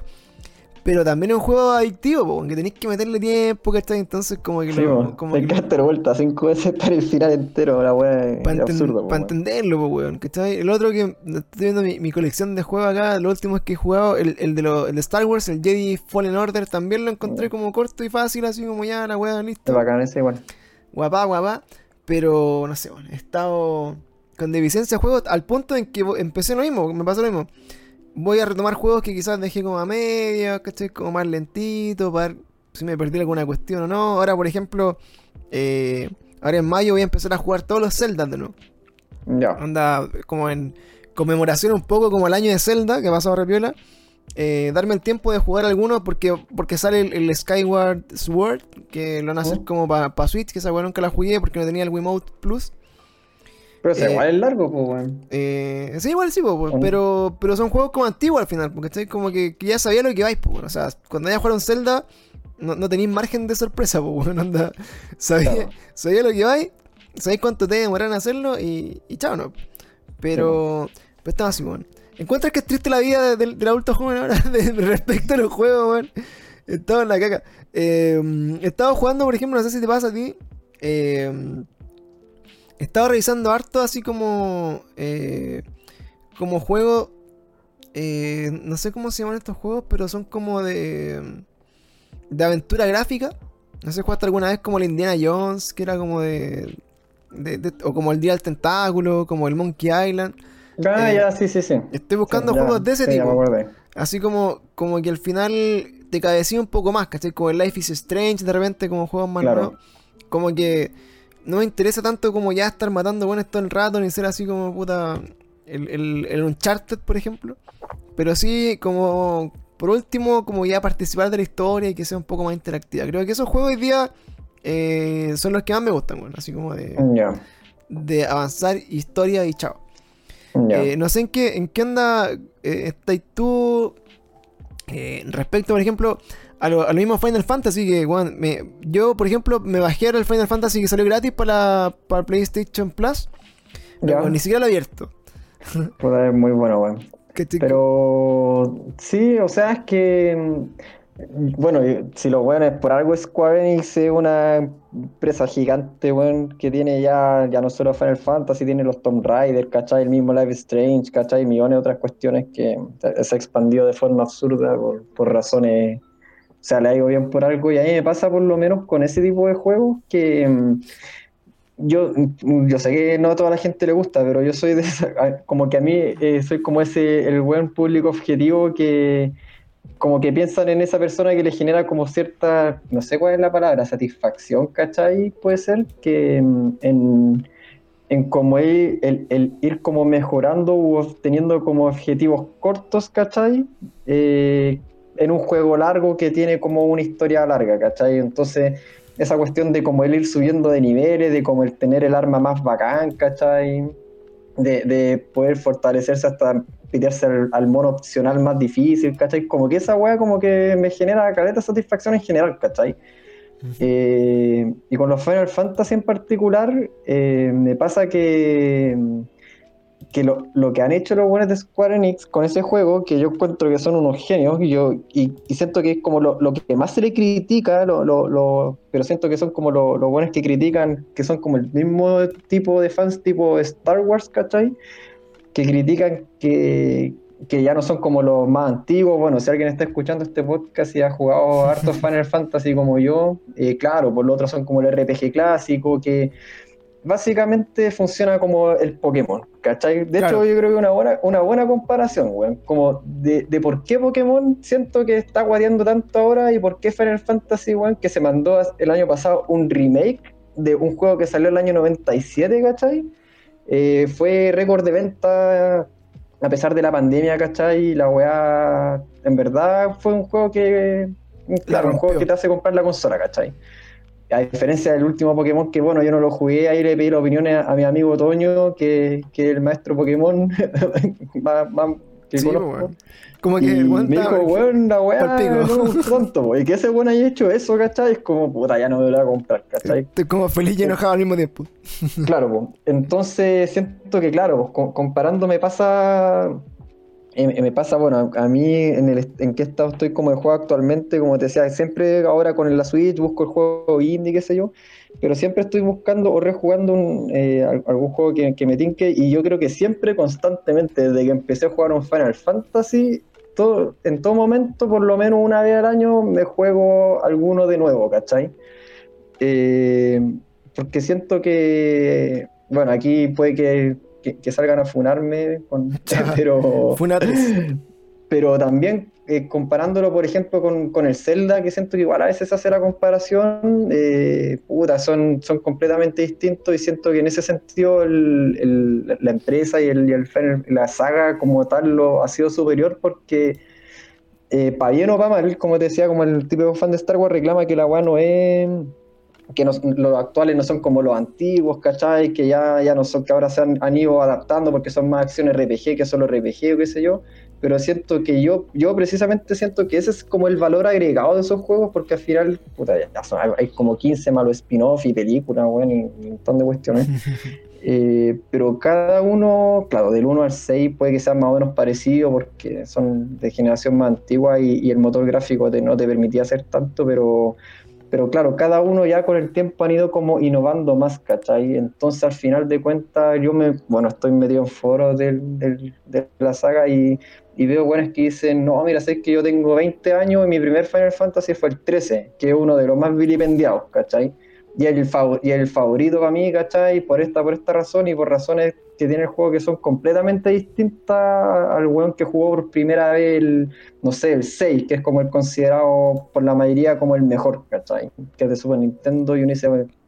Pero también es un juego adictivo, porque tenéis que meterle tiempo, ¿cachai? Entonces, como que. Sí, lo, como que... vuelta cinco veces para el final entero, la weá. Para entenderlo, weón, ¿cachai? El otro que. Estoy viendo mi, colección de juegos acá, lo último es que he jugado, el, el, de el de Star Wars, el Jedi Fallen Order, también lo encontré como corto y fácil, así como ya, la weá, listo. Es bacán ese igual. Guapá, guapá. Pero, no sé, bueno, he estado con deficiencia de juegos al punto en que empecé lo mismo, me pasó lo mismo voy a retomar juegos que quizás dejé como a media, ¿cachai? Como más lentito, para ver si me perdí alguna cuestión o no. Ahora, por ejemplo, eh, ahora en mayo voy a empezar a jugar todos los Zelda de nuevo. Ya. Anda como en conmemoración un poco como el año de Zelda, que pasó a Repiola. Eh, darme el tiempo de jugar algunos porque, porque sale el, Skyward Sword, que lo van a hacer como para Switch, que esa weá nunca la jugué porque no tenía el Wiimote Plus. Pero eh, igual es largo, pues, weón. Eh, sí, igual sí, pues, pero, pero son juegos como antiguos al final, porque estoy como que, ya sabía lo que vais, pues, O sea, cuando ya jugaron Zelda, no, no tenéis margen de sorpresa, pues, weón. Anda, sabía, sabía lo que vais, sabéis cuánto te demoran hacerlo y, y chao, ¿no? Pero, pero estaba así, weón. ¿Encuentras que es triste la vida del, adulto joven ahora respecto a los juegos, weón? Estaba en la caca. Eh, estaba jugando, por ejemplo, no sé si te pasa a ti. Eh, estaba revisando harto así como. Eh, como juego. Eh, no sé cómo se llaman estos juegos, pero son como de. De aventura gráfica. No sé, jugaste alguna vez como el Indiana Jones, que era como de. o como el Día del Tentáculo, como el Monkey Island. Ah, ya, sí, sí, sí. Estoy buscando juegos de ese tipo. Así como, como que al final te cabecía un poco más, ¿cachai? Como el Life is Strange, de repente, como juegos más nuevos. Como que no me interesa tanto como ya estar matando buenos todo el rato, ni ser así como puta. El, el, el Uncharted, por ejemplo. Pero sí, como. Por último, como ya participar de la historia y que sea un poco más interactiva. Creo que esos juegos hoy día eh, son los que más me gustan, bueno, así como de. De avanzar historia y chao. Eh, no sé en qué, en qué anda eh, estáis tú. respecto, por ejemplo, a lo, mismo Final Fantasy que, me, yo, por ejemplo, me bajé ahora el Final Fantasy que salió gratis para, para PlayStation Plus. Pero ni siquiera lo he abierto. Pues es muy bueno, weón. Pero sí, o sea, es que. Bueno, si lo bueno es por algo Square Enix es una empresa gigante, weón, que tiene ya, ya no solo Final Fantasy, tiene los Tomb Raider, ¿cachai? El mismo Life Strange, ¿cachai? Millones de otras cuestiones que se ha expandido de forma absurda por, por razones o sea, le ha bien por algo y a mí me pasa por lo menos con ese tipo de juegos que mm, yo, mm, yo sé que no a toda la gente le gusta, pero yo soy de como que a mí eh, soy como ese, el buen público objetivo que como que piensan en esa persona que le genera como cierta, no sé cuál es la palabra, satisfacción, ¿cachai? Puede ser que mm, en, en como el, el, ir como mejorando o teniendo como objetivos cortos, ¿cachai? Eh, en un juego largo que tiene como una historia larga, ¿cachai? Entonces, esa cuestión de como el ir subiendo de niveles, de como el tener el arma más bacán, ¿cachai? De, de poder fortalecerse hasta pelearse al, mono opcional más difícil, ¿cachai? Como que esa weá como que me genera caleta satisfacción en general, ¿cachai? Eh, y con los Final Fantasy en particular, eh, me pasa que que lo, lo, que han hecho los buenos de Square Enix con ese juego, que yo encuentro que son unos genios, y yo y, siento que es como lo, lo, que más se le critica, lo, lo, pero siento que son como los buenos que critican, que son como el mismo tipo de fans tipo Star Wars, ¿cachai? Que critican que, que ya no son como los más antiguos. Bueno, si alguien está escuchando este podcast y ha jugado harto Final Fantasy como yo, eh, claro, por lo otro son como el RPG clásico, que básicamente funciona como el Pokémon, ¿cachai? De hecho, yo creo que una buena, una buena comparación, weón. Como de, de, por qué Pokémon siento que está guadeando tanto ahora y por qué Final Fantasy, weón, que se mandó el año pasado un remake de un juego que salió el año 97, ¿cachai? eh, fue récord de venta a pesar de la pandemia, ¿cachai? La weá, en verdad, fue un juego que, claro, un juego que te hace comprar la consola, ¿cachai? A diferencia del último Pokémon, que bueno, yo no lo jugué, ahí le pedí las opiniones a, mi amigo Toño, que, que el maestro Pokémon que sí, conozco. Como que y me dijo, weón, la weá no tonto, y que ese weón haya hecho eso, ¿cachai? Es como, puta, ya no me lo voy a comprar, ¿cachai? Estoy como feliz y enojado al mismo tiempo. claro, pues. Entonces siento que, claro, pues, comparando me pasa eh, me pasa, bueno, a mí en, el, en qué estado estoy como de juego actualmente, como te decía, siempre ahora con la Switch busco el juego indie, qué sé yo, pero siempre estoy buscando o rejugando un, eh, algún juego que, que, me tinque y yo creo que siempre, constantemente, desde que empecé a jugar un Final Fantasy, todo, en todo momento, por lo menos una vez al año, me juego alguno de nuevo, ¿cachai? Eh, porque siento que, bueno, aquí puede que que, salgan a funarme, con, pero, pero también eh, comparándolo, por ejemplo, con, el Zelda, que siento que igual a veces hace la comparación, eh, puta, son, son completamente distintos y siento que en ese sentido la empresa y, el, y la saga como tal lo ha sido superior porque eh, para bien o para mal, como te decía, como el típico fan de Star Wars reclama que la weá no es que los actuales no son como los antiguos, ¿cachai? Que ya, ya no son, que ahora se han, ido adaptando porque son más acciones RPG que solo RPG o qué sé yo. Pero siento que yo, yo precisamente siento que ese es como el valor agregado de esos juegos porque al final, puta, ya son, hay como 15 malos spin-off y películas, bueno, y un montón de cuestiones. Eh, pero cada uno, claro, del 1 al 6 puede que sea más o menos parecido porque son de generación más antigua y, y el motor gráfico no te permitía hacer tanto, pero pero claro, cada uno ya con el tiempo han ido como innovando más, ¿cachai? Entonces al final de cuentas yo me, bueno, estoy medio en foros del, del, de la saga y, y veo buenas que dicen, no, mira, sé que yo tengo 20 años y mi primer Final Fantasy fue el 13, que es uno de los más vilipendiados, ¿cachai? y el, y el favorito para mí, ¿cachai? Por esta, por esta razón y por razones que tiene el juego que son completamente distintas al weón que jugó por primera vez el, no sé, el 6, que es como el considerado por la mayoría como el mejor, ¿cachai? Que es de Super Nintendo y uno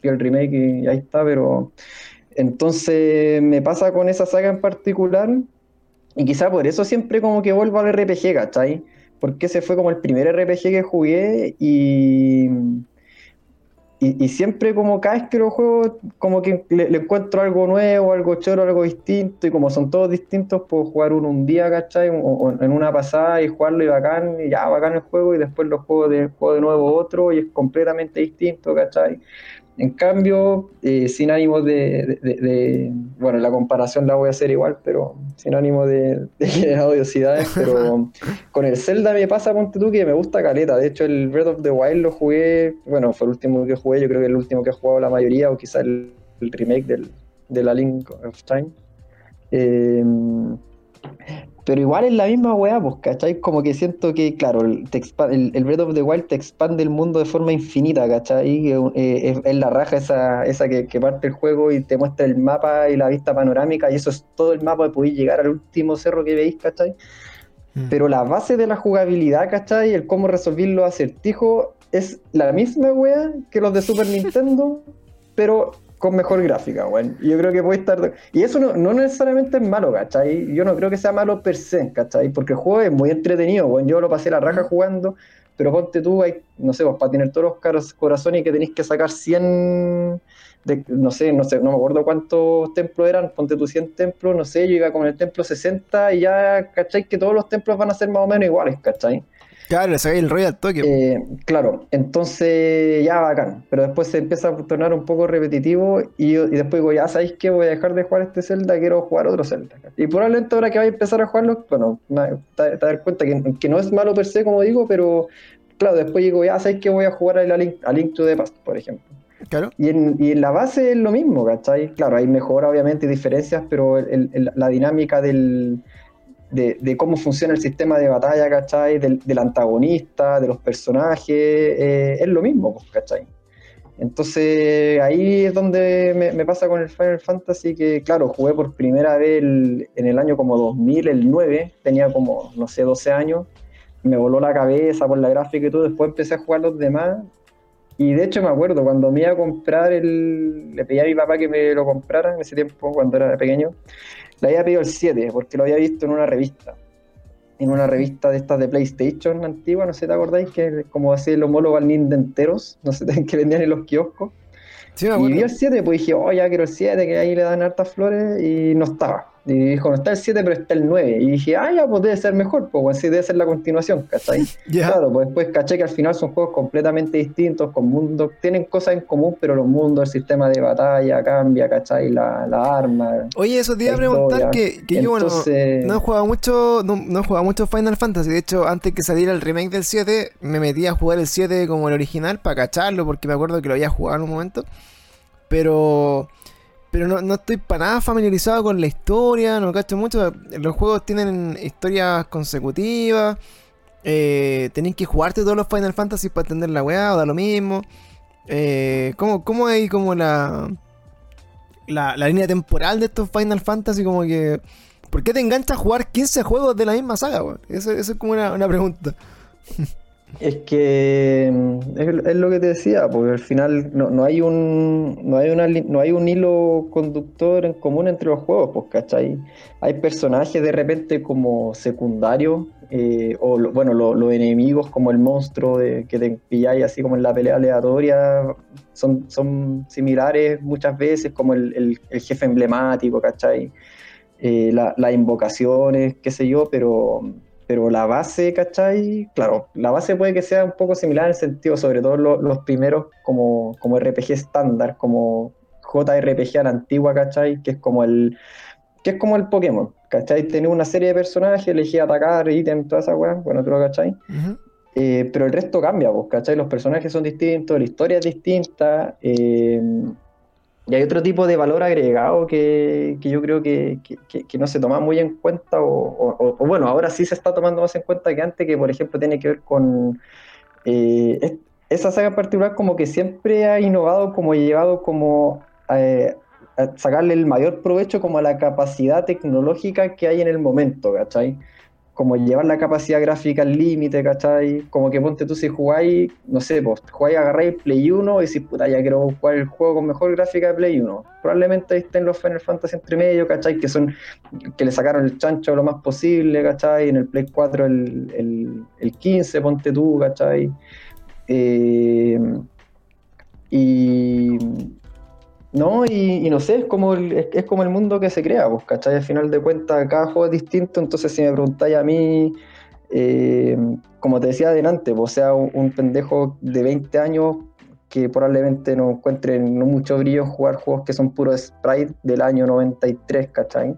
el remake y ahí está, pero entonces me pasa con esa saga en particular y quizá por eso siempre como que vuelvo al RPG, ¿cachai? Porque ese fue como el primer RPG que jugué y y, siempre como cada vez que lo juego, como que le, encuentro algo nuevo, algo choro, algo distinto, y como son todos distintos, puedo jugar uno un día, ¿cachai? O, en una pasada y jugarlo y bacán, y ya bacán el juego, y después lo juego de, juego de nuevo otro, y es completamente distinto, ¿cachai? En cambio, eh, sin ánimo de, Bueno, la comparación la voy a hacer igual, pero sin ánimo de, generar odiosidades. Pero con el Zelda me pasa, ponte tú, que me gusta caleta. De hecho, el Breath of the Wild lo jugué. Bueno, fue el último que jugué. Yo creo que el último que he jugado la mayoría, o quizá el, remake del, de la Link of Time. Eh, pero igual es la misma weá, pues, ¿cachai? Como que siento que, claro, el, el, Breath of the Wild te expande el mundo de forma infinita, ¿cachai? Eh, es, la raja esa, esa que, parte el juego y te muestra el mapa y la vista panorámica, y eso es todo el mapa de poder llegar al último cerro que veis, ¿cachai? Mm. Pero la base de la jugabilidad, ¿cachai? El cómo resolver los acertijos es la misma weá que los de Super Nintendo, pero con mejor gráfica, weón. Yo creo que puede estar. Y eso no, no, necesariamente es malo, ¿cachai? Yo no creo que sea malo per se, ¿cachai? Porque el juego es muy entretenido, weón. Yo lo pasé la raja jugando, pero ponte tú, hay, no sé, vos, para tener todos los corazones que tenéis que sacar 100. De, no sé, no sé, no me acuerdo cuántos templos eran, ponte tú 100 templos, no sé, yo iba con el templo 60 y ya, ¿cachai? Que todos los templos van a ser más o menos iguales, ¿cachai? Claro, le el Royal Tokyo. Eh, claro, entonces ya bacán, pero después se empieza a tornar un poco repetitivo y, después digo, ya sabéis que voy a dejar de jugar este Zelda, quiero jugar otro Zelda. Y probablemente ahora que vaya a empezar a jugarlo, bueno, te, das cuenta que, no es malo per se, como digo, pero claro, después digo, ya sabéis que voy a jugar a Link, a Link to the Past, por ejemplo. Claro. Y en, y en la base es lo mismo, ¿cachai? Claro, hay mejora, obviamente, diferencias, pero la dinámica del de, cómo funciona el sistema de batalla, ¿cachai? Del, antagonista, de los personajes, eh, es lo mismo, pues, ¿cachai? Entonces ahí es donde me, pasa con el Final Fantasy, que claro, jugué por primera vez en el año como 2000, el 9, tenía como, no sé, 12 años, me voló la cabeza por la gráfica y todo, después empecé a jugar los demás y de hecho me acuerdo, cuando me iba a comprar el... Le pedí a mi papá que me lo comprara en ese tiempo, cuando era pequeño. Le había pedido el 7, porque lo había visto en una revista. En una revista de estas de PlayStation antigua, no sé te acordáis, que como así el homólogo al Nintenteros, no sé, que vendían en los kioscos. Sí, Y vi el 7, pues dije, oh, ya quiero el 7, que ahí le dan hartas flores, y no estaba. Y dijo, no está el 7, pero está el 9. Y dije, ah, ya, pues debe ser mejor, pues bueno, sí, debe ser la continuación, ¿cachai? Ya. Claro, pues después caché que al final son juegos completamente distintos, con mundos, tienen cosas en común, pero los mundos, el sistema de batalla cambia, ¿cachai? La, la arma. Oye, eso te iba a preguntar que, que yo, bueno, no he jugado mucho, no, no he jugado mucho Final Fantasy. De hecho, antes que saliera el remake del 7, me metí a jugar el 7 como el original para cacharlo, porque me acuerdo que lo había jugado en un momento. Pero pero no, no estoy para nada familiarizado con la historia, no cacho mucho. Los juegos tienen historias consecutivas. Eh, tenéis que jugarte todos los Final Fantasy para entender la weá, o da lo mismo. Eh, ¿cómo, ¿Cómo hay como la, la, línea temporal de estos Final Fantasy? Como que. ¿Por qué te enganchas a jugar 15 juegos de la misma saga, weón? Eso es como una, una pregunta. Es que mm, es, lo que te decía, porque al final no, no hay un no hay no hay un hilo conductor en común entre los juegos, pues, ¿cachai? Hay personajes de repente como secundarios, eh, o bueno, lo- los enemigos como el monstruo de, que te pilláis así como en la pelea aleatoria, son, son similares muchas veces, como el jefe emblemático, ¿cachai? Eh, la- las invocaciones, qué sé yo, pero pero la base, ¿cachai? Claro, la base puede que sea un poco similar en el sentido, sobre todo lo- los primeros como, como RPG estándar, como JRPG a la antigua, ¿cachai? Que es como el que es como el Pokémon, ¿cachai? Tener una serie de personajes, elegir atacar, ítem, toda esa weá, bueno, tú lo cachai. Ujú. Eh, pero el resto cambia, pues, ¿cachai? Los personajes son distintos, la historia es distinta, eh, y hay otro tipo de valor agregado que, que yo creo que, que- no se toma muy en cuenta, o, bueno, ahora sí se está tomando más en cuenta que antes, que por ejemplo tiene que ver con... eh, es- esa saga en particular como que siempre ha innovado, como llevado como eh, a sacarle el mayor provecho como a la capacidad tecnológica que hay en el momento, ¿cachai? Como llevar la capacidad gráfica al límite, ¿cachai? Como que ponte tú si jugáis, no sé, pues jugáis, agarráis Play 1 y decís, puta, ya quiero jugar el juego con mejor gráfica de Play 1. Probablemente ahí estén los Final Fantasy entre medio, ¿cachai? Que son, que le sacaron el chancho lo más posible, ¿cachai? En el Play 4 el, el, el 15, ponte tú, ¿cachai? Eh, y no, y, y no sé, es como, el, es, como el mundo que se crea, pues, ¿cachai? Al final de cuentas, cada juego es distinto, entonces si me preguntáis a mí, eh, como te decía adelante, pues, o sea, un, pendejo de 20 años que probablemente no encuentre no mucho brillo jugar juegos que son puros sprite del año 93, ¿cachai?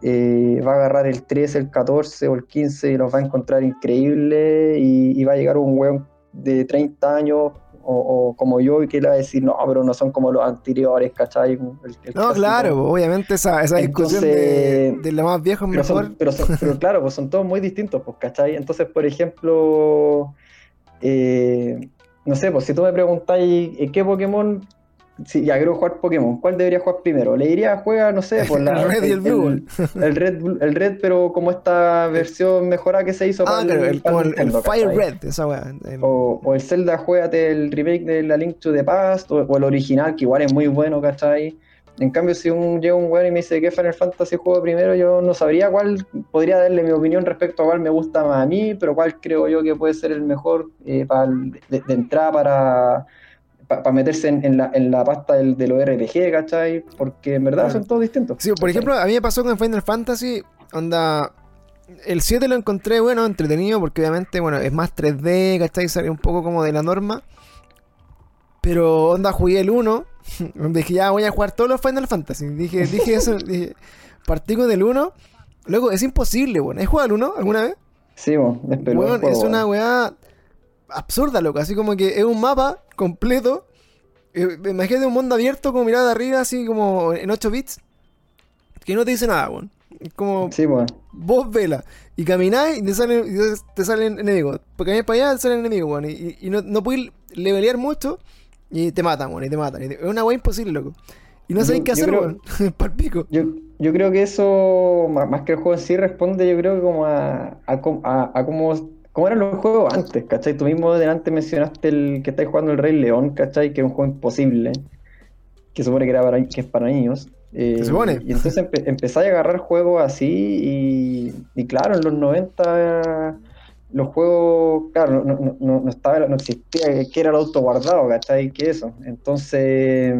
Eh, va a agarrar el 13, el 14 o el 15 y los va a encontrar increíbles y, y va a llegar un weón de 30 años o, o como yo y que le va a decir, no, pero no son como los anteriores, ¿cachai? El- el No, claro, obviamente esa, esa discusión de, de lo más viejo es Pero, mejor. son- pero, son- pero claro, pues son todos muy distintos, pues, ¿cachai? Entonces, por ejemplo, eh, no sé, pues si tú me preguntáis eh, qué Pokémon, si ya quiero jugar Pokémon, ¿cuál debería jugar primero? Le diría, juega, no sé, por la, El Red y el Blue, el, el Red, Blue- el Red, pero como esta versión mejorada que se hizo Ah, para claro, el, para el, Fire. Red, esa weá. el- O, o el Zelda, juégate el remake de la Link to the Past, o, o el original, que igual es muy bueno, ¿cachai? En cambio, si un, llega un weón y me dice qué Final Fantasy juego primero, yo no sabría cuál, podría darle mi opinión respecto a cuál me gusta más a mí, pero cuál creo yo que puede ser el mejor eh, para de entrada para, para meterse en, en la, en la pasta del, de los RPG, ¿cachai? Porque en verdad son todos distintos. Sí, por ejemplo, a mí me pasó con Final Fantasy, onda... El 7 lo encontré, bueno, entretenido, porque obviamente, bueno, es más 3D, ¿cachai? Sale un poco como de la norma. Pero, onda, jugué el 1, dije, ya voy a jugar todos los Final Fantasy. Dije, dije eso, dije, partí con el 1. Luego, es imposible, bueno. ¿Has jugado el 1 alguna vez? Sí, bueno, es juego, es una weá absurda, loco. Así como que es un mapa completo. Eh, Imagínate un mundo abierto, como mirada de arriba, así como en 8 bits. Que no te dice nada, weón. Es como Sí, bueno. vos vela. Y camináis y te salen, y te salen enemigos. Porque camináis para allá, te salen enemigos, weón. Y, y- no, no puedes levelear mucho y te matan, weón. Y te matan. Y te- es una weá imposible, loco. Y no sabéis qué hacer, weón. Palpico. Yo, yo creo que eso, más que el juego en sí, responde, yo creo que como a, a, a- a cómo cómo eran los juegos antes, ¿cachai? Tú mismo delante mencionaste el que estáis jugando el Rey León, ¿cachai? Que es un juego imposible, que supone que, era para, que es para niños. Eh, Se supone. Y entonces empe empezáis a agarrar juegos así y, y, claro, en los 90 los juegos, claro, no, no, no, no estaba, no existía, que era el auto guardado, ¿cachai? Que eso. Entonces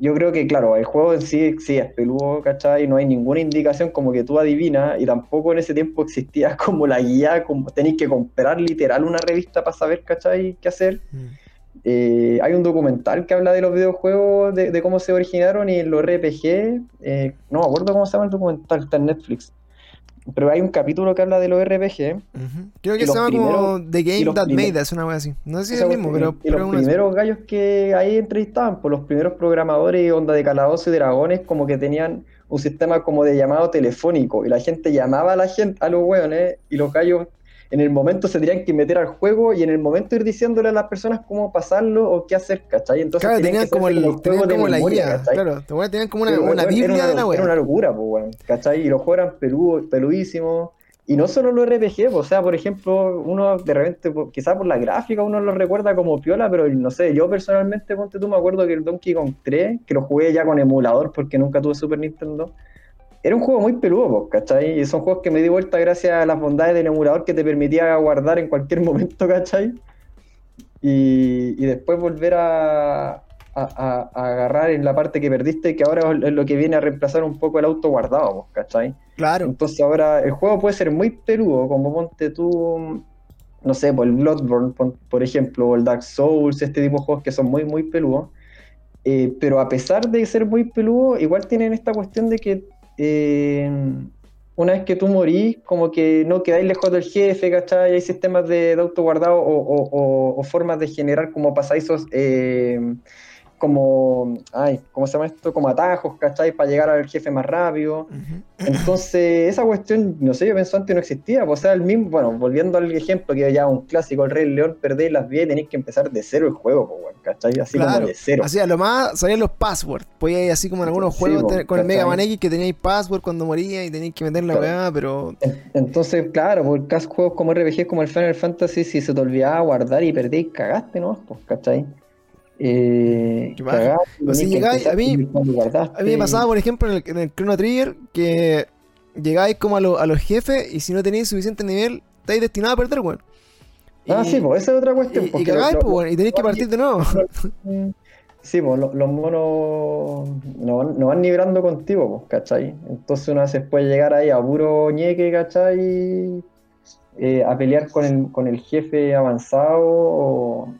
yo creo que, claro, el juego en sí, sí es peludo, ¿cachai? No hay ninguna indicación como que tú adivinas y tampoco en ese tiempo existía como la guía, como tenéis que comprar literal una revista para saber, ¿cachai? ¿Qué hacer? Mm. Eh, hay un documental que habla de los videojuegos, de, de cómo se originaron y los RPG. Eh, no me acuerdo cómo se llama el documental, está en Netflix. Pero hay un capítulo que habla de los RPG. Uh -huh. Creo que se llama como The Game That Made Us, una wea así. No sé si es el mismo, pero. Y los primeros gallos que ahí entrevistaban, por pues los primeros programadores onda de calabozo y dragones, como que tenían un sistema como de llamado telefónico. Y la gente llamaba a la gente, a los weones, y los gallos en el momento se tenían que meter al juego y en el momento ir diciéndole a las personas cómo pasarlo o qué hacer, ¿cachai? Entonces claro, tenían como, el, tenían como la guía, claro, tenían como una, Pero, una biblia una, de la web. Era una locura, pues, weón, ¿cachai? Y los juegos eran peludos, peludísimos. Y no solo los RPG, o sea, por ejemplo, uno de repente, quizás por la gráfica, uno lo recuerda como piola, pero no sé, yo personalmente, ponte tú, me acuerdo que el Donkey Kong 3, que lo jugué ya con emulador porque nunca tuve Super Nintendo, era un juego muy peludo, ¿cachai? Y son juegos que me di vuelta gracias a las bondades del emulador que te permitía guardar en cualquier momento, ¿cachai? Y, y después volver a, a, a, agarrar en la parte que perdiste, que ahora es lo que viene a reemplazar un poco el auto guardado, ¿cachai? Claro. Entonces ahora el juego puede ser muy peludo, como ponte tú, no sé, por el Bloodborne, por ejemplo, o el Dark Souls, este tipo de juegos que son muy, muy peludos. Eh, pero a pesar de ser muy peludo, igual tienen esta cuestión de que eh, una vez que tú morís, como que no quedáis lejos del jefe, ¿cachai? Hay sistemas de, de auto guardado o, o, o, o, formas de generar como pasadizos, eh, como, ay, ¿cómo se llama esto? Como atajos, ¿cachai? Para llegar al jefe más rápido. Uh -huh. Entonces, esa cuestión, no sé, yo pensé antes no existía. Pues, o sea, el mismo, bueno, volviendo al ejemplo que ya un clásico, el Rey León, perdéis las vías y tenéis que empezar de cero el juego, pues, ¿cachai? Así claro. como de cero. Así, a lo más salían los passwords. Podíais, así como en algunos sí, juegos, pues, con el Mega Man X, que teníais password cuando moría y teníais que meter la claro. weá, pero. Entonces, claro, por caso juegos como RPG, como el Final Fantasy, si se te olvidaba guardar y perdéis, cagaste, ¿no? Pues, ¿cachai? Eh, o si llegáis, a mí, a mí me pasaba, por ejemplo, en el, en el Chrono Trigger, que llegáis como a, lo, a, los jefes y si no tenéis suficiente nivel, estáis destinados a perder, weón. Ah, sí, pues esa es otra cuestión. Y, y cagáis, pues, bueno, y tenéis que partir de nuevo. Sí, pues los, los monos no van, no van nivelando contigo, pues, ¿cachai? Entonces una vez puede llegar ahí a puro ñeque, ¿cachai? Eh, a pelear con el, con el jefe avanzado. O,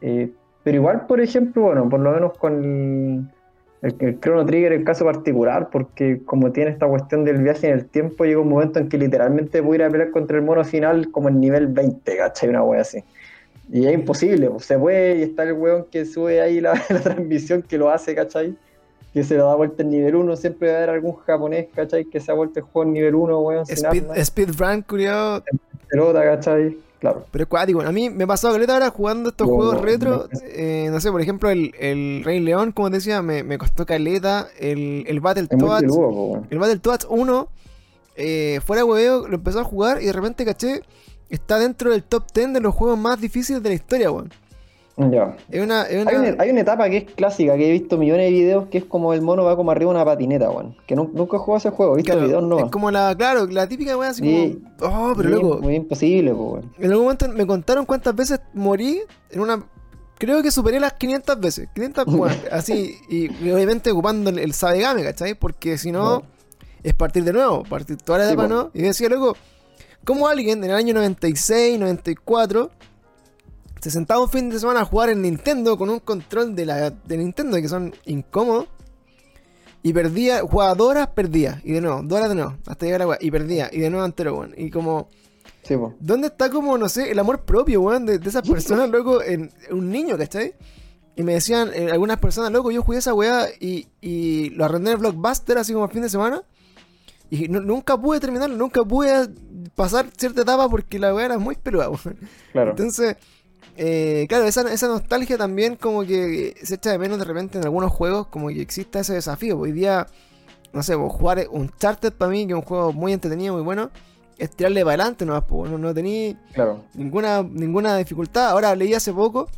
eh, pero igual, por ejemplo, bueno, por lo menos con el, el, el, Chrono Trigger, el caso particular, porque como tiene esta cuestión del viaje en el tiempo, llega un momento en que literalmente voy a ir a pelear contra el mono final como en nivel 20, ¿cachai? Una wea así. Y es imposible, pues, se puede, y está el weón que sube ahí la, la, transmisión que lo hace, ¿cachai? Que se lo da vuelta en nivel 1, siempre va a haber algún japonés, ¿cachai? Que se ha vuelto el juego en nivel 1, weón. Speed, Speedrun, curioso. Pelota, ¿cachai? Claro. Pero es cuático. A mí me pasó que ahora jugando estos juegos retro. Eh, no sé, por ejemplo, el, el, Rey León, como te decía, me, me costó caleta. El, el Battletoads. El Battletoads 1, eh, fuera hueveo, lo empezó a jugar y de repente caché. Está dentro del top 10 de los juegos más difíciles de la historia, weón. Ya. Es una, es una... Hay, una, hay, una, etapa que es clásica, que he visto millones de videos, que es como el mono va como arriba de una patineta, weón. Que no, nunca he jugado ese juego, he visto claro, videos no. Es como la, claro, la típica weón así sí, como. Oh, pero sí, loco. Muy imposible, weón. En algún momento me contaron cuántas veces morí en una. Creo que superé las 500 veces. 500, bueno, así. Y, y, obviamente ocupando el, el Sabegame, ¿cachai? Porque si no, no, es partir de nuevo. Partir toda la etapa, sí, ¿no? Y decía, loco, ¿cómo alguien en el año 96, 94 se sentaba un fin de semana a jugar en Nintendo con un control de la de Nintendo que son incómodos. Y perdía, jugaba dos horas, perdía. Y de nuevo, dos horas de nuevo. Hasta llegar a la Y perdía. Y de nuevo entero, weón. Y como. Sí, ¿Dónde está como, no sé, el amor propio, weón? De, de esas personas, loco, en, en, un niño, ¿cachai? Y me decían, eh, algunas personas, loco, yo jugué esa weá y, y lo arrendé en el Blockbuster así como a fin de semana. Y no, nunca pude terminarlo, nunca pude pasar cierta etapa porque la weá era muy peluda, weón. Claro. Entonces, eh, claro, esa, esa, nostalgia también como que se echa de menos de repente en algunos juegos, como que exista ese desafío. Hoy día, no sé, jugar un Charter para mí, que es un juego muy entretenido, muy bueno, es tirarle para adelante po, no, no tení Claro. ninguna, ninguna dificultad. Ahora leí hace poco,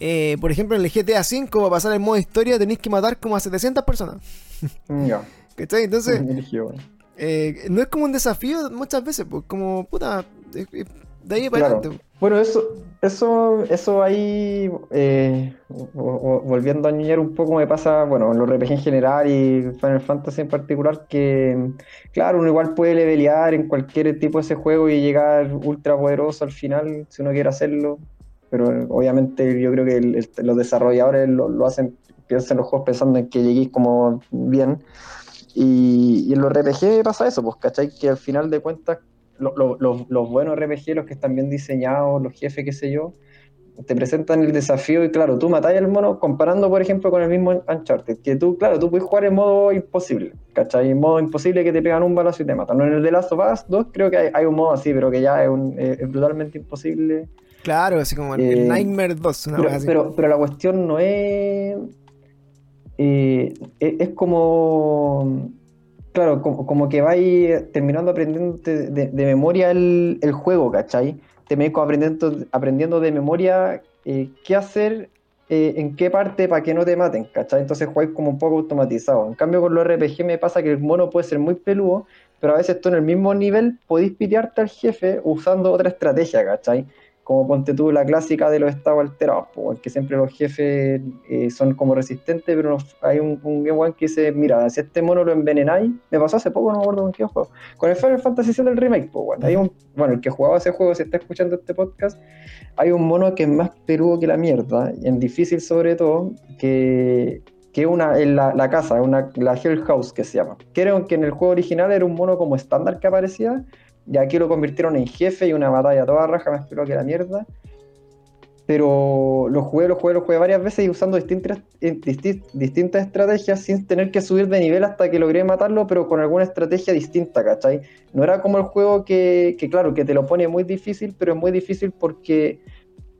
eh, por ejemplo, en el GTA V, para pasar el modo historia, tenéis que matar como a 700 personas. Ya. ¿Cachai? Entonces, eh, no es como un desafío muchas veces, pues como, puta, de ahí para Claro. adelante. Bueno, eso, eso, eso ahí, eh, vo- vo- volviendo a ñoñar un poco, me pasa, bueno, en los RPG en general y Final Fantasy en particular, que, claro, uno igual puede levelear en cualquier tipo de ese juego y llegar ultra poderoso al final, si uno quiere hacerlo, pero obviamente yo creo que el- los desarrolladores lo, lo hacen, piensan los juegos pensando en que lleguéis como bien, y, y en los RPG pasa eso, pues, ¿cachai? Que al final de cuentas lo- lo- los, los buenos RPG, los que están bien diseñados, los jefes, qué sé yo, te presentan el desafío y claro, tú matáis al mono comparando, por ejemplo, con el mismo Uncharted, que tú, claro, tú puedes jugar en modo imposible, ¿cachai? En modo imposible que te pegan un balazo y te matan. No, en el de Last of Us 2 creo que hay, hay un modo así, pero que ya es, un- es- es brutalmente imposible. Claro, así como el, el Eh, Nightmare 2, una Pero, así. pero, pero la cuestión no es. eh, es, es como. Claro, como, como que vais terminando aprendiendo de, de- de memoria el, el juego, ¿cachai? Te me aprendiendo, aprendiendo de memoria eh, qué hacer, eh, en qué parte para que no te maten, ¿cachai? Entonces jugáis como un poco automatizado. En cambio, con los RPG me pasa que el mono puede ser muy peludo, pero a veces tú en el mismo nivel podéis pitearte al jefe usando otra estrategia, ¿cachai? Como ponte tú la clásica de los estados alterados, po, que siempre los jefes eh, son como resistentes, pero no- hay un, un Game One que dice, mira, si este mono lo envenenáis, me pasó hace poco, no me acuerdo con qué juego, con el Final Fantasy VII el remake, po, weón. hay un, bueno, el que jugaba ese juego, si está escuchando este podcast, hay un mono que es más peludo que la mierda, en difícil sobre todo, que que una en la, la casa, una, la Hell House que se llama. Era, que en el juego original era un mono como estándar que aparecía, y aquí lo convirtieron en jefe y una batalla toda raja, más peluda que la mierda. Pero lo jugué, lo jugué, lo jugué varias veces y usando distintas, eh, disti- distintas estrategias sin tener que subir de nivel hasta que logré matarlo, pero con alguna estrategia distinta, ¿cachai? No era como el juego que, que claro, que te lo pone muy difícil, pero es muy difícil porque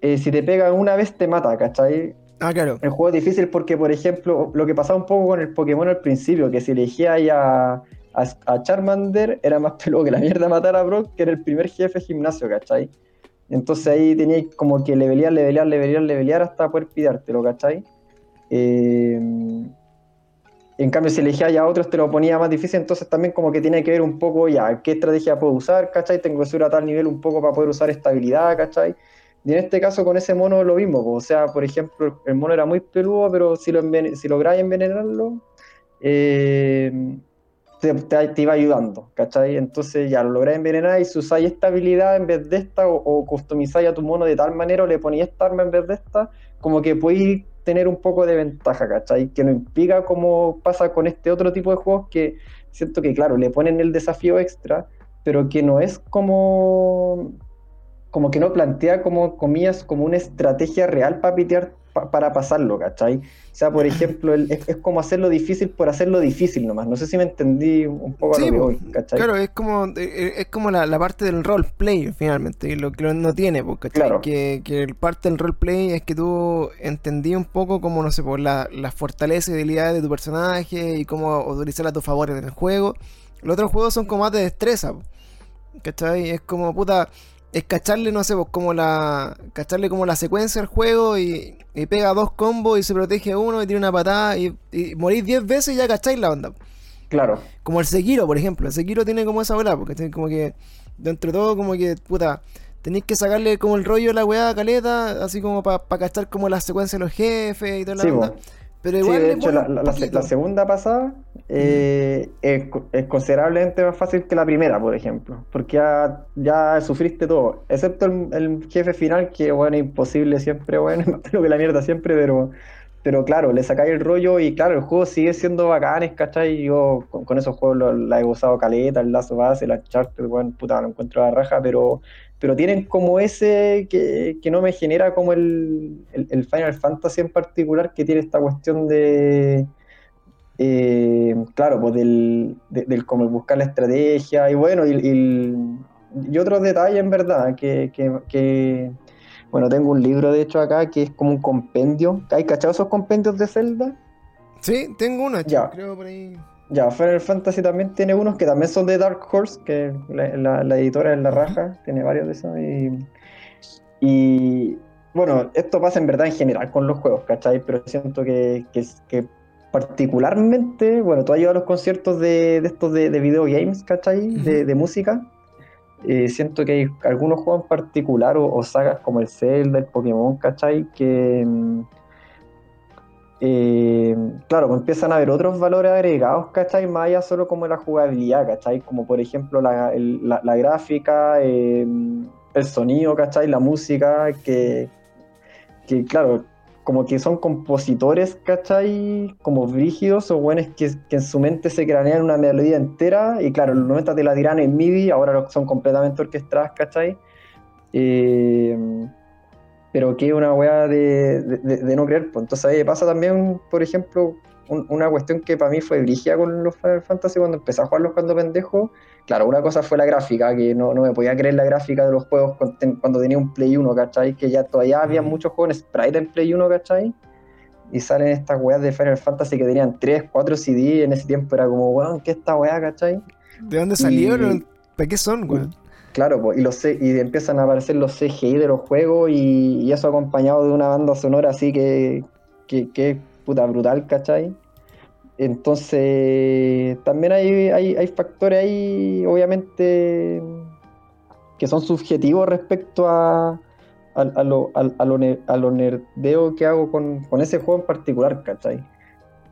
eh, si te pega una vez te mata, ¿cachai? Ah, claro. El juego es difícil porque, por ejemplo, lo que pasaba un poco con el Pokémon al principio, que si elegía a, a, Charmander, era más peludo que la mierda matar a Brock, que era el primer jefe de gimnasio, ¿cachai? Entonces ahí tenías como que levelear, levelear, levelear, levelear hasta poder pillártelo, ¿cachai? Eh, en cambio, si elegía ya a otros, te lo ponía más difícil, entonces también como que tiene que ver un poco ya qué estrategia puedo usar, ¿cachai? Tengo que subir a tal nivel un poco para poder usar estabilidad, ¿cachai? Y en este caso con ese mono lo mismo, o sea, por ejemplo, el mono era muy peludo, pero si, lo enven- si lográis envenenarlo, eh, te, te- te iba ayudando, ¿cachai? Entonces ya lo lográis envenenar y si usáis esta habilidad en vez de esta, o, o customizáis a tu mono de tal manera, o le ponéis esta arma en vez de esta, como que podéis tener un poco de ventaja, ¿cachai? Que no implica como pasa con este otro tipo de juegos que siento que, claro, le ponen el desafío extra, pero que no es como como que no plantea como comillas como una estrategia real para pitear pa- para pasarlo, ¿cachai? O sea, por ejemplo, el- es, es como hacerlo difícil por hacerlo difícil nomás. No sé si me entendí un poco a lo que voy, ¿cachai? Claro, es como, eh, eh, es como la, la parte del roleplay, finalmente, y lo que no tiene, ¿cachai? Claro. Que, que parte del roleplay es que tú entendí un poco cómo, no sé, por la, las fortalezas y debilidades de tu personaje y cómo utilizar a tu favor en el juego. Los otros juegos son como más de destreza, ¿cachai? Es como, puta, es cacharle, no sé, pues como la, cacharle como la secuencia al juego y, y pega dos combos y se protege uno y tiene una patada y, y morís 10 veces y ya cacháis la onda. Claro, Como el Sekiro, por ejemplo. El Sekiro tiene como esa bola, porque tiene como que, dentro de todo, como que, puta, tenéis que sacarle como el rollo a la weá caleta, así como para cachar como la secuencia de los jefes y toda la Sí, onda. Pero Sí, igual de le hecho, la, la- la la segunda pasada eh, es, co- es considerablemente más fácil que la primera, por ejemplo, porque ya, ya sufriste todo, excepto el, el jefe final, que bueno, imposible siempre, bueno, más pelo que la mierda siempre, pero, pero claro, le sacáis el rollo y claro, el juego sigue siendo bacanes, ¿cachai? Yo con, con esos juegos la he gozado caleta, el Lazo Base, el Uncharted, bueno, puta, lo encuentro a la raja, pero, pero tienen como ese que, que no me genera como el, el, el Final Fantasy en particular, que tiene esta cuestión de, eh, claro, pues del, de- del como buscar la estrategia y bueno, y, y- y otros detalles en verdad, que, que- que, bueno, tengo un libro de hecho acá que es como un compendio, ¿hay cachado esos compendios de Zelda? Sí, tengo una, Ya. creo por ahí. Ya, Final Fantasy también tiene unos que también son de Dark Horse, que la, la, editora es La Raja, tiene varios de esos. Y, y, bueno, esto pasa en verdad en general con los juegos, ¿cachai? Pero siento que, que, que particularmente, bueno, tú has ido a los conciertos de, de estos de, de video games, ¿cachai? De, de música. Eh, siento que hay algunos juegos en particular o, o, sagas como el Zelda, el Pokémon, ¿cachai? Que, mm, eh, claro, pues empiezan a haber otros valores agregados, ¿cachai? Más allá solo como la jugabilidad, ¿cachai? Como por ejemplo la, el, la, la gráfica, eh, el sonido, ¿cachai? La música, que, que claro, como que son compositores, ¿cachai? Como brígidos o buenos que, que, en su mente se cranean una melodía entera y claro, los 90 te la tiran en MIDI, ahora son completamente orquestadas, ¿cachai? Eh, pero que es una weá de, de, de, no creer. Pues. Entonces ahí pasa también, por ejemplo, un, una cuestión que para mí fue brígida con los Final Fantasy cuando empecé a jugarlos cuando pendejo. Claro, una cosa fue la gráfica, que no, no me podía creer la gráfica de los juegos cuando tenía un Play 1, ¿cachai? Que ya todavía había muchos juegos en Sprite en Play 1, ¿cachai? Y salen estas weas de Final Fantasy que tenían 3, 4 CD, en ese tiempo era como, weón, ¿qué es esta wea, ¿cachai? ¿De dónde salieron? ¿Para qué son, weón? Claro, pues, y, los, y empiezan a aparecer los CGI de los juegos y, eso acompañado de una banda sonora así que, que, puta brutal, ¿cachai? Entonces, también hay, hay, hay, factores ahí, obviamente, que son subjetivos respecto a, a, a lo, a, lo, lo nerdeo que hago con, con ese juego en particular, ¿cachai?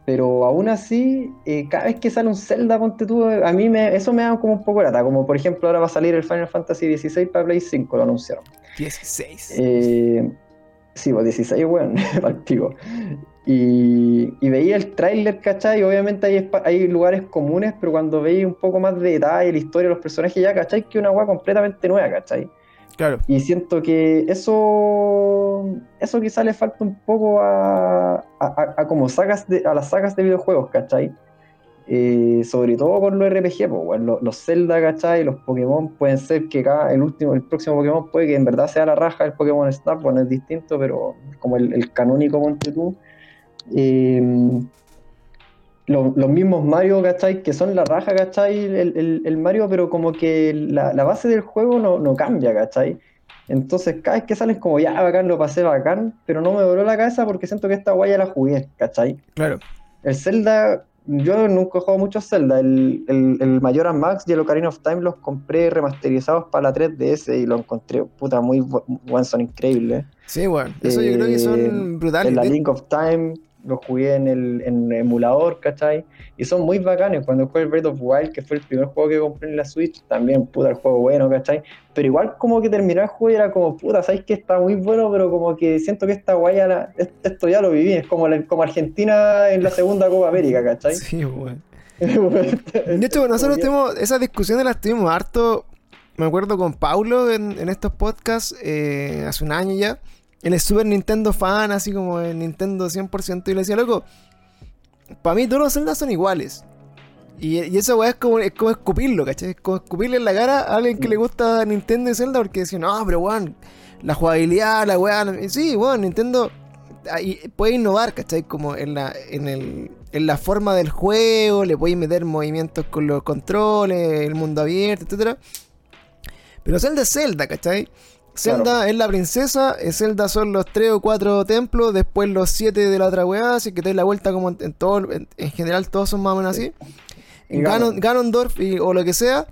Pero aún así, eh, cada vez que sale un Zelda, ponte tú, a mí me, eso me da como un poco lata. Como por ejemplo, ahora va a salir el Final Fantasy XVI para Play 5, lo anunciaron. 16. Eh, sí, pues 16, bueno, partido. Y, y, veía el tráiler, ¿cachai? Obviamente hay, hay lugares comunes, pero cuando veis un poco más de detalle, la historia de los personajes, ya, ¿cachai? Que una weá completamente nueva, ¿cachai? Claro. Y siento que eso, eso quizá le falta un poco a, a, como sagas de, a las sagas de videojuegos, ¿cachai? Eh, sobre todo con los RPG, bueno, los, los, Zelda, ¿cachai? Los Pokémon pueden ser que cada, el último, el próximo Pokémon puede que en verdad sea la raja el Pokémon Snap, bueno, es distinto, pero como el, el canónico. Eh, los, los, mismos Mario, ¿cachai? Que son la raja, ¿cachai? El, el, el Mario, pero como que la, la, base del juego no, no cambia, ¿cachai? Entonces, cada vez que sales como ya bacán, lo pasé bacán, pero no me voló la cabeza porque siento que esta guaya la jugué, ¿cachai? Claro. El Zelda, yo nunca he jugado mucho Zelda. El, el, el Majora's Max y el Ocarina of Time los compré remasterizados para la 3DS y lo encontré, puta, muy buen, son increíbles. Sí, bueno, eso eh, yo creo que son brutales. En la Link of Time lo jugué en el en emulador, ¿cachai? Y son muy bacanes. Cuando jugué el Breath of Wild, que fue el primer juego que compré en la Switch, también, puta, el juego bueno, ¿cachai? Pero igual como que terminé el juego y era como, puta, ¿sabes que está muy bueno? Pero como que siento que esta guaya, esto ya lo viví, es como, la, como Argentina en la segunda Copa América, ¿cachai? Sí, bueno. de hecho, nosotros tenemos, esas discusiones las tuvimos harto, me acuerdo con Paulo en, en estos podcasts, eh, hace un año ya es Super Nintendo fan, así como el Nintendo 100%. Y le decía, loco, para mí todos los Zelda son iguales. Y, y esa weá es como, es como escupirlo, ¿cachai? Es como escupirle en la cara a alguien que le gusta Nintendo y Zelda porque decía, no, pero weón, la jugabilidad, la weá. Sí, weón, Nintendo puede innovar, ¿cachai? Como en la, en, el, en la forma del juego, le puede meter movimientos con los controles, el mundo abierto, etc. Pero Zelda es Zelda, ¿cachai? Zelda claro. es la princesa, Zelda son los 3 o 4 templos, después los 7 de la otra weá, así que te la vuelta como en, en todo, en, en, general todos son más o menos así. Ganon, Ganondorf y, o lo que sea.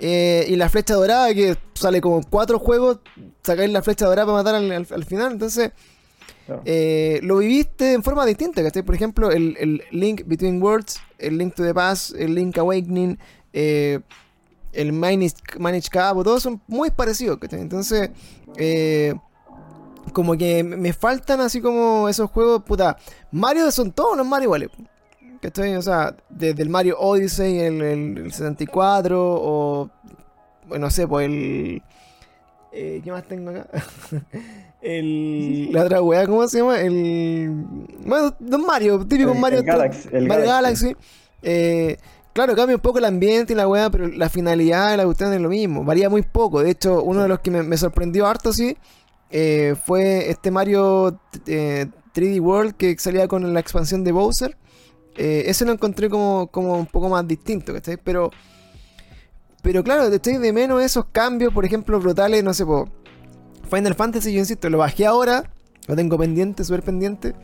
Eh, y la flecha dorada, que sale como en 4 juegos, sacáis la flecha dorada para matar al, al, al final, entonces... Claro. Eh, lo viviste en forma distinta, ¿cachai? Por ejemplo, el, el, Link Between Worlds, el Link to the Past, el Link Awakening, eh, el Manage, Manage Cabo, todos son muy parecidos. Entonces, eh, como que me faltan así como esos juegos, puta. Mario son todos los Mario iguales. ¿Cachai? O sea, desde el Mario Odyssey, el, el, el 74, o. Bueno, no sé, pues el. Eh, ¿Qué más tengo acá? el, la otra weá, ¿cómo se llama? El. Bueno, Don Mario, típico el, Mario. El Galaxy. El Mario Galaxy. Galaxy. Eh, Claro, cambia un poco el ambiente y la weá, pero la finalidad de la cuestión es lo mismo. Varía muy poco. De hecho, uno de los que me, me sorprendió harto, sí, eh, fue este Mario eh, 3D World que salía con la expansión de Bowser. Eh, ese lo encontré como, como un poco más distinto, ¿cachai? Pero, pero claro, te estoy de menos esos cambios, por ejemplo, brutales, no sé, po, Final Fantasy, yo insisto, lo bajé ahora, lo tengo pendiente, súper pendiente.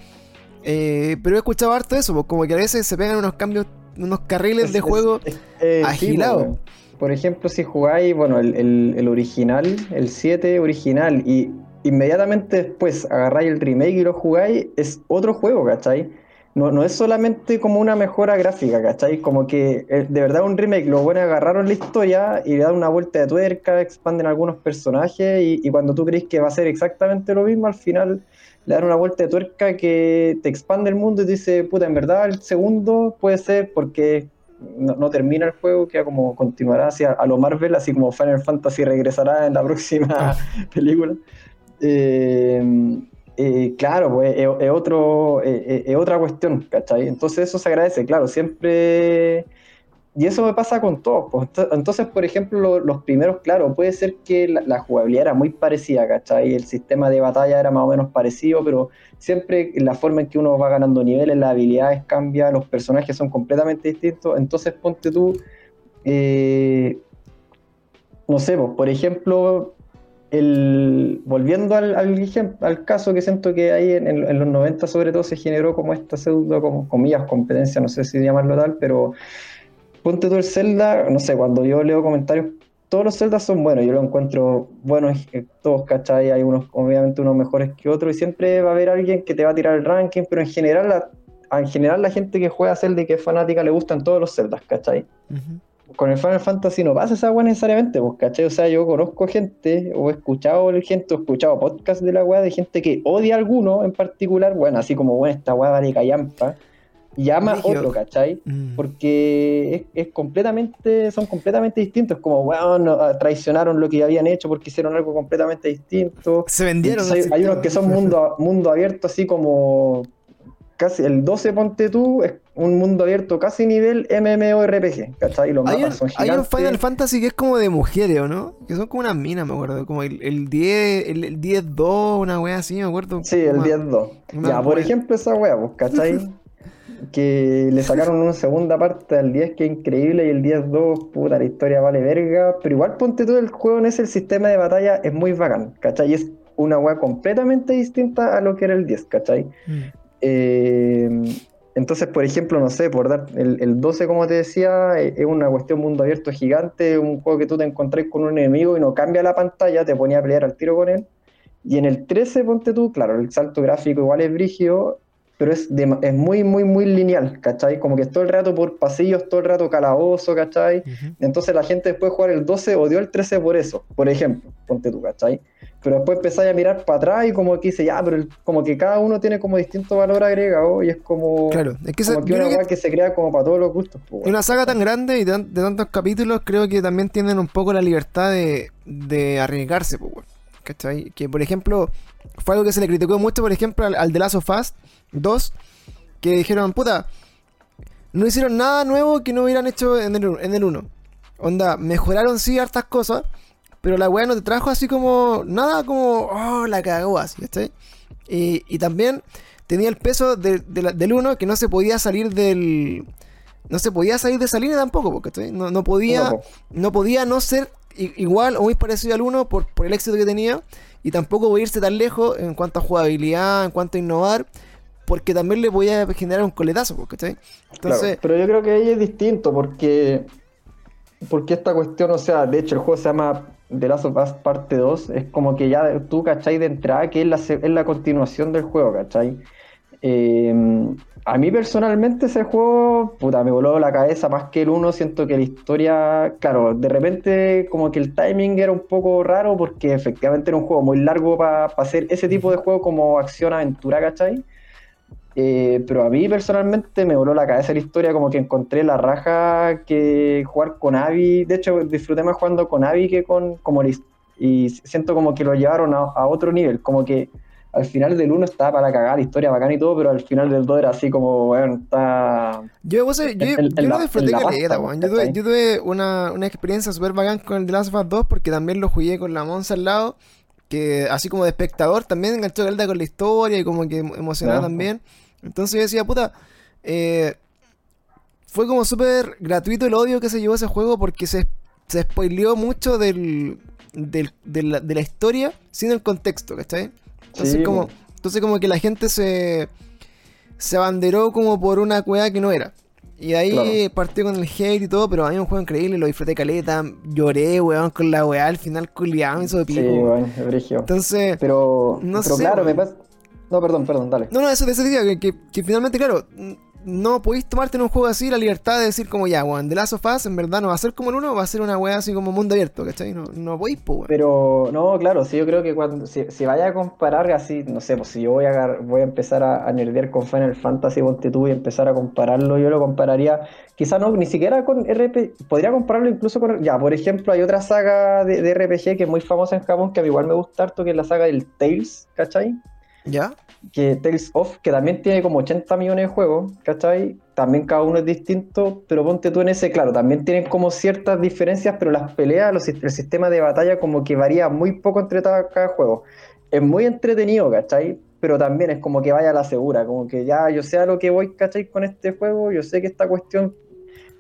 Eh, pero he escuchado harto eso, como que a veces se pegan unos cambios, unos carriles de juego Eh, sí, agilados. Por ejemplo, si jugáis, bueno, el, el- el original, el 7 original, y inmediatamente después agarráis el remake y lo jugáis, es otro juego, ¿cachai? No, no es solamente como una mejora gráfica, ¿cachai? Como que eh, de verdad un remake, lo bueno es agarraron la historia y le dan una vuelta de tuerca, expanden algunos personajes y, y cuando tú crees que va a ser exactamente lo mismo, al final le dan una vuelta de tuerca que te expande el mundo y te dice, puta, en verdad el segundo puede ser porque no, no termina el juego, queda como continuará hacia a lo Marvel, así como Final Fantasy regresará en la próxima película. Eh, eh, claro, pues es, otro, eh, eh, es otra cuestión, ¿cachai? Entonces eso se agradece, claro, siempre... Y eso me pasa con todos. pues. Ento- Entonces, por ejemplo, lo- los primeros, claro, puede ser que la, jugabilidad era muy parecida, ¿cachai? El sistema de batalla era más o menos parecido, pero siempre la forma en que uno va ganando niveles, las habilidades cambian, los personajes son completamente distintos. Entonces, ponte tú, eh, no sé, pues, por ejemplo, el, volviendo al, al, caso que siento que ahí en, en- en los 90 sobre todo se generó como esta pseudo, como, comillas, competencia, no sé si llamarlo tal, pero ponte tú el Zelda, no sé, cuando yo leo comentarios, todos los Zeldas son buenos, yo los encuentro buenos, eh, todos, ¿cachai? Hay unos, obviamente, unos mejores que otros, y siempre va a haber alguien que te va a tirar el ranking, pero en general, la, en general la gente que juega Zelda y que es fanática le gustan todos los Zeldas, ¿cachai? Ujú. con el Final Fantasy no pasa esa weá necesariamente, pues, ¿cachai? O sea, yo conozco gente, o he escuchado gente, o he escuchado podcast de la weá de gente que odia a alguno en particular, bueno, así como, bueno, esta weá vale callampa, y ama Brígido. otro, ¿cachai? Mm. Porque es, es completamente, son completamente distintos, como, weón, no, ah, traicionaron lo que habían hecho porque hicieron algo completamente distinto. Se vendieron. Entonces, hay, hay unos que son mundo, mundo abierto, así como casi el 12 ponte tú, es un mundo abierto casi nivel MMORPG, ¿cachai? Y los Hay mapas son hay un gigantes. Final Fantasy que es como de mujeres, ¿o no? Que son como unas minas, me acuerdo. Como el, el 10, el, el 10-2, una wea así, me acuerdo. Sí, el Como- 10-2. una Ya, por ejemplo, esa wea, pues, ¿cachai? que le sacaron una segunda parte al 10 que es increíble y el 10-2, puta, la historia vale verga. Pero igual ponte todo el juego en ese, el sistema de batalla es muy bacán, ¿cachai? Es una wea completamente distinta a lo que era el 10, ¿cachai? Mm. Eh, entonces, por ejemplo, no sé, por dar el, el 12, como te decía, eh, es una cuestión mundo abierto gigante, un juego que tú te encontrás con un enemigo y no cambia la pantalla, te ponía a pelear al tiro con él. Y en el 13, ponte tú, claro, el salto gráfico igual es brígido, pero es, de- es muy, muy, muy lineal, ¿cachai? Como que es todo el rato por pasillos, todo el rato calabozo, ¿cachai? Entonces la gente después de jugar el 12 odió el 13 por eso, por ejemplo, ponte tú, ¿cachai? Pero después empezáis a mirar para atrás y como que dice, ya, pero el- como que cada uno tiene como distinto valor agregado y es como, Claro, es que, esa- como que yo una que que se crea como para todos los gustos. pues, weón. una saga tan grande y de, de tantos capítulos, creo que también tienen un poco la libertad de, de arriesgarse, pues. ¿Cachai? Que por ejemplo, fue algo que se le criticó mucho, por ejemplo, al, al The Last of Us 2, que dijeron, puta, no hicieron nada nuevo que no hubieran hecho en el, en el 1. Onda, mejoraron sí hartas cosas, pero la weá no te trajo así como, nada como, oh, la cagó así, ¿cachai? Y, y también tenía el peso de- de la- del 1 que no se podía salir del... No se podía salir de esa línea tampoco, porque ¿cachai? no, no podía No, po. no podía no ser igual o muy parecido al 1 por, por el éxito que tenía y tampoco podía irse tan lejos en cuanto a jugabilidad, en cuanto a innovar, porque también le podía generar un coletazo, ¿cachai? Entonces, Claro, pero yo creo que ahí es distinto porque, porque esta cuestión, o sea, de hecho el juego se llama The Last of Us Parte 2, es como que ya tú, ¿cachai? De entrada que es la, es la continuación del juego, ¿cachai? Eh, a mí personalmente ese juego, puta, me voló la cabeza más que el 1, siento que la historia, claro, de repente como que el timing era un poco raro porque efectivamente era un juego muy largo para hacer ese tipo de juego como acción-aventura, ¿cachai? Eh, pero a mí personalmente me voló la cabeza la historia, como que encontré la raja que jugar con Abby. De hecho, disfruté más jugando con Abby que con como. Y siento como que lo llevaron a, a otro nivel. Como que al final del 1 estaba para cagar, la historia bacán y todo, pero al final del 2 era así como, bueno, está. yo, vos yo, en- en yo lo la- disfruté en caleta, weón. Yo tuve, ¿cachai? yo tuve una, una experiencia súper bacán con el The Last of Us 2 porque también lo jugué con la Monza al lado, que así como de espectador también enganchó caleta con la historia y como que emo- emocionado también. Entonces yo decía, puta, eh, fue como súper gratuito el odio que se llevó ese juego porque se, se spoileó mucho del, del- de, la, de la historia sin el contexto, ¿cachai? Entonces, Sí, como, entonces como que la gente se, se abanderó como por una weá que no era. Y ahí Claro. partió con el hate y todo, pero a mí un juego increíble, lo disfruté caleta, lloré, weón, con la weá, al final culiado, me hizo de Sí, pico. weón. brigio. Entonces, Pero, no pero sé, claro, me pasa. No, perdón, perdón, dale. no, no, eso de ese día, que, que, que finalmente, claro, no podéis tomarte en un juego así la libertad de decir como ya, weón, The Last of Us en verdad no va a ser como el uno, va a ser una weá así como mundo abierto, ¿cachai? No, no podéis, pues, weón. Pero no, claro, sí, yo creo que cuando si, si vaya a comparar así, no sé, pues si yo voy a, voy a empezar a, a nerdear con Final Fantasy, ponte tú, y empezar a compararlo, yo lo compararía, quizá no, ni siquiera con RPG, podría compararlo incluso con, ya, por ejemplo, hay otra saga de, de RPG que es muy famosa en Japón, que a mí igual me gusta harto, que es la saga del Tales, ¿cachai? ¿Ya? que Tales of, que también tiene como 80 millones de juegos, ¿cachai? También cada uno es distinto, pero ponte tú en ese, claro, también tienen como ciertas diferencias, pero las peleas, los, el sistema de batalla como que varía muy poco entre cada, juego. Es muy entretenido, ¿cachai? Pero también es como que vaya a la segura, como que ya yo sé a lo que voy, ¿cachai? Con este juego, yo sé que esta cuestión,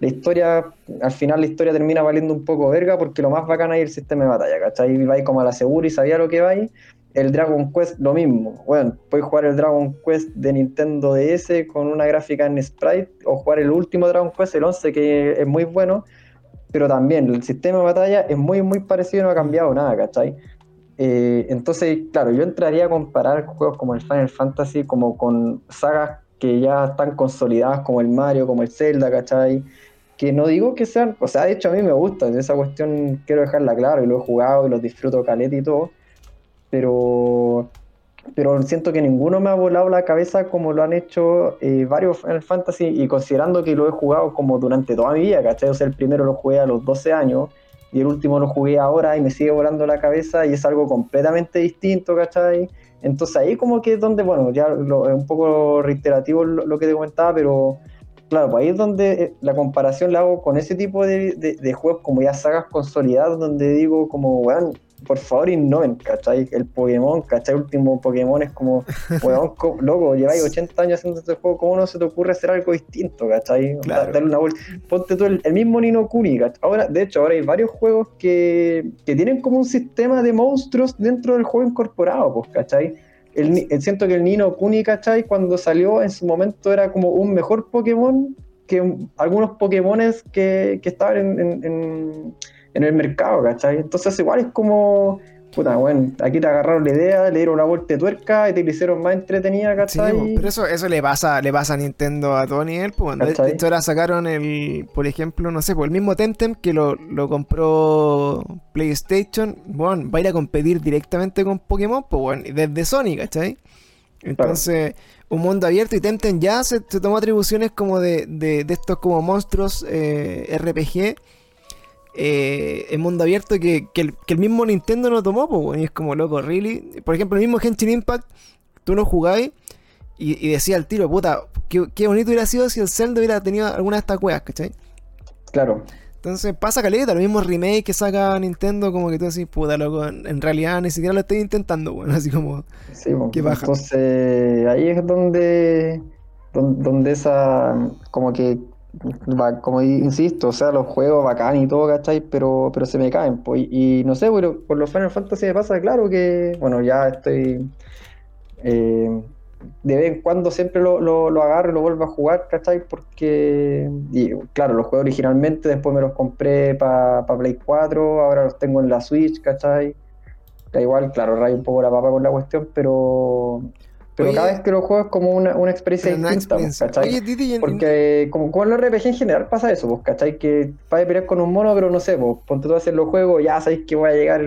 la historia, al final la historia termina valiendo un poco verga, porque lo más bacán ahí es el sistema de batalla, ¿cachai? Y vais como a la segura y sabía lo que vais el Dragon Quest lo mismo. Bueno, puedes jugar el Dragon Quest de Nintendo DS con una gráfica en sprite o jugar el último Dragon Quest, el 11, que es muy bueno, pero también el sistema de batalla es muy, muy parecido no ha cambiado nada, ¿cachai? Eh, entonces, claro, yo entraría a comparar juegos como el Final Fantasy como con sagas que ya están consolidadas como el Mario, como el Zelda, ¿cachai? Que no digo que sean, o sea, de hecho a mí me gusta, esa cuestión quiero dejarla claro y lo he jugado y los disfruto caleta y todo, pero, pero siento que ninguno me ha volado la cabeza como lo han hecho eh, varios Final Fantasy y considerando que lo he jugado como durante toda mi vida, ¿cachai? O sea, el primero lo jugué a los 12 años y el último lo jugué ahora y me sigue volando la cabeza y es algo completamente distinto, ¿cachai? Entonces ahí como que es donde, bueno, ya es un poco reiterativo lo, lo que te comentaba, pero claro, pues ahí es donde eh, la comparación la hago con ese tipo de, de- de juegos como ya sagas consolidadas, donde digo como, weón, por favor innoven, ¿cachai? El Pokémon, ¿cachai? El último Pokémon es como, weón, co- loco, lleváis 80 años haciendo este juego, ¿cómo no se te ocurre hacer algo distinto, ¿cachai? Claro. Da- Darle una vuelta. Ponte tú el, el mismo Nino Kuni, ¿cachai? Ahora, de hecho, ahora hay varios juegos que, que tienen como un sistema de monstruos dentro del juego incorporado, pues, ¿cachai? El, siento que el Nino Kuni, ¿cachai? Cuando salió en su momento era como un mejor Pokémon que un- algunos Pokémones que, que estaban en, en- en- en el mercado, ¿cachai? Entonces igual es como, puta, bueno, aquí te agarraron la idea, le dieron una vuelta de tuerca y te la hicieron más entretenida, Sí, ¿cachai? po, pero eso, eso le pasa, le pasa a Nintendo a todo nivel, pues. De, de hecho, ahora sacaron el, por ejemplo, no sé, pues el mismo Temtem que lo, lo compró PlayStation, bueno, va a ir a competir directamente con Pokémon, pues bueno, desde Sony, ¿cachai? Entonces, un mundo abierto y Temtem ya se, se tomó atribuciones como de, de, de estos como monstruos eh, RPG eh, en mundo abierto que, que el, que el mismo Nintendo no tomó, pues bueno, y es como loco, really. Por ejemplo, el mismo Genshin Impact, tú lo jugáis y, y decía al tiro, puta, qué, qué bonito hubiera sido si el Zelda hubiera tenido alguna de estas weas, ¿cachai? Claro, Entonces pasa caleta, los mismos remake que saca Nintendo, como que tú decís, puta, loco, en, en realidad ni siquiera lo estoy intentando, bueno, así como, sí. Qué baja. Entonces ahí es donde, don- donde esa, como que, como insisto, o sea, los juegos bacán y todo, ¿cachai? Pero, pero se me caen, pues, y, y no sé, pero por los Final Fantasy me pasa, claro que, bueno, ya estoy, eh, de vez en cuando siempre lo, lo, lo agarro y lo vuelvo a jugar, ¿cachai? Porque, y, claro, los jugué originalmente, después me los compré para Play 4, ahora los tengo en la Switch, ¿cachai? Da igual, claro, rayo un poco la papa con la cuestión, pero, pero Oye, cada vez que lo juego es como una, una experiencia una distinta, pues, experiencia. ¿cachai? Oye, y en- Porque como con los RPG en general pasa eso, pues, ¿cachai? Que vas a pelear con un mono, pero no sé, pues, ponte tú a hacer los juegos, ya sabéis que voy a llegar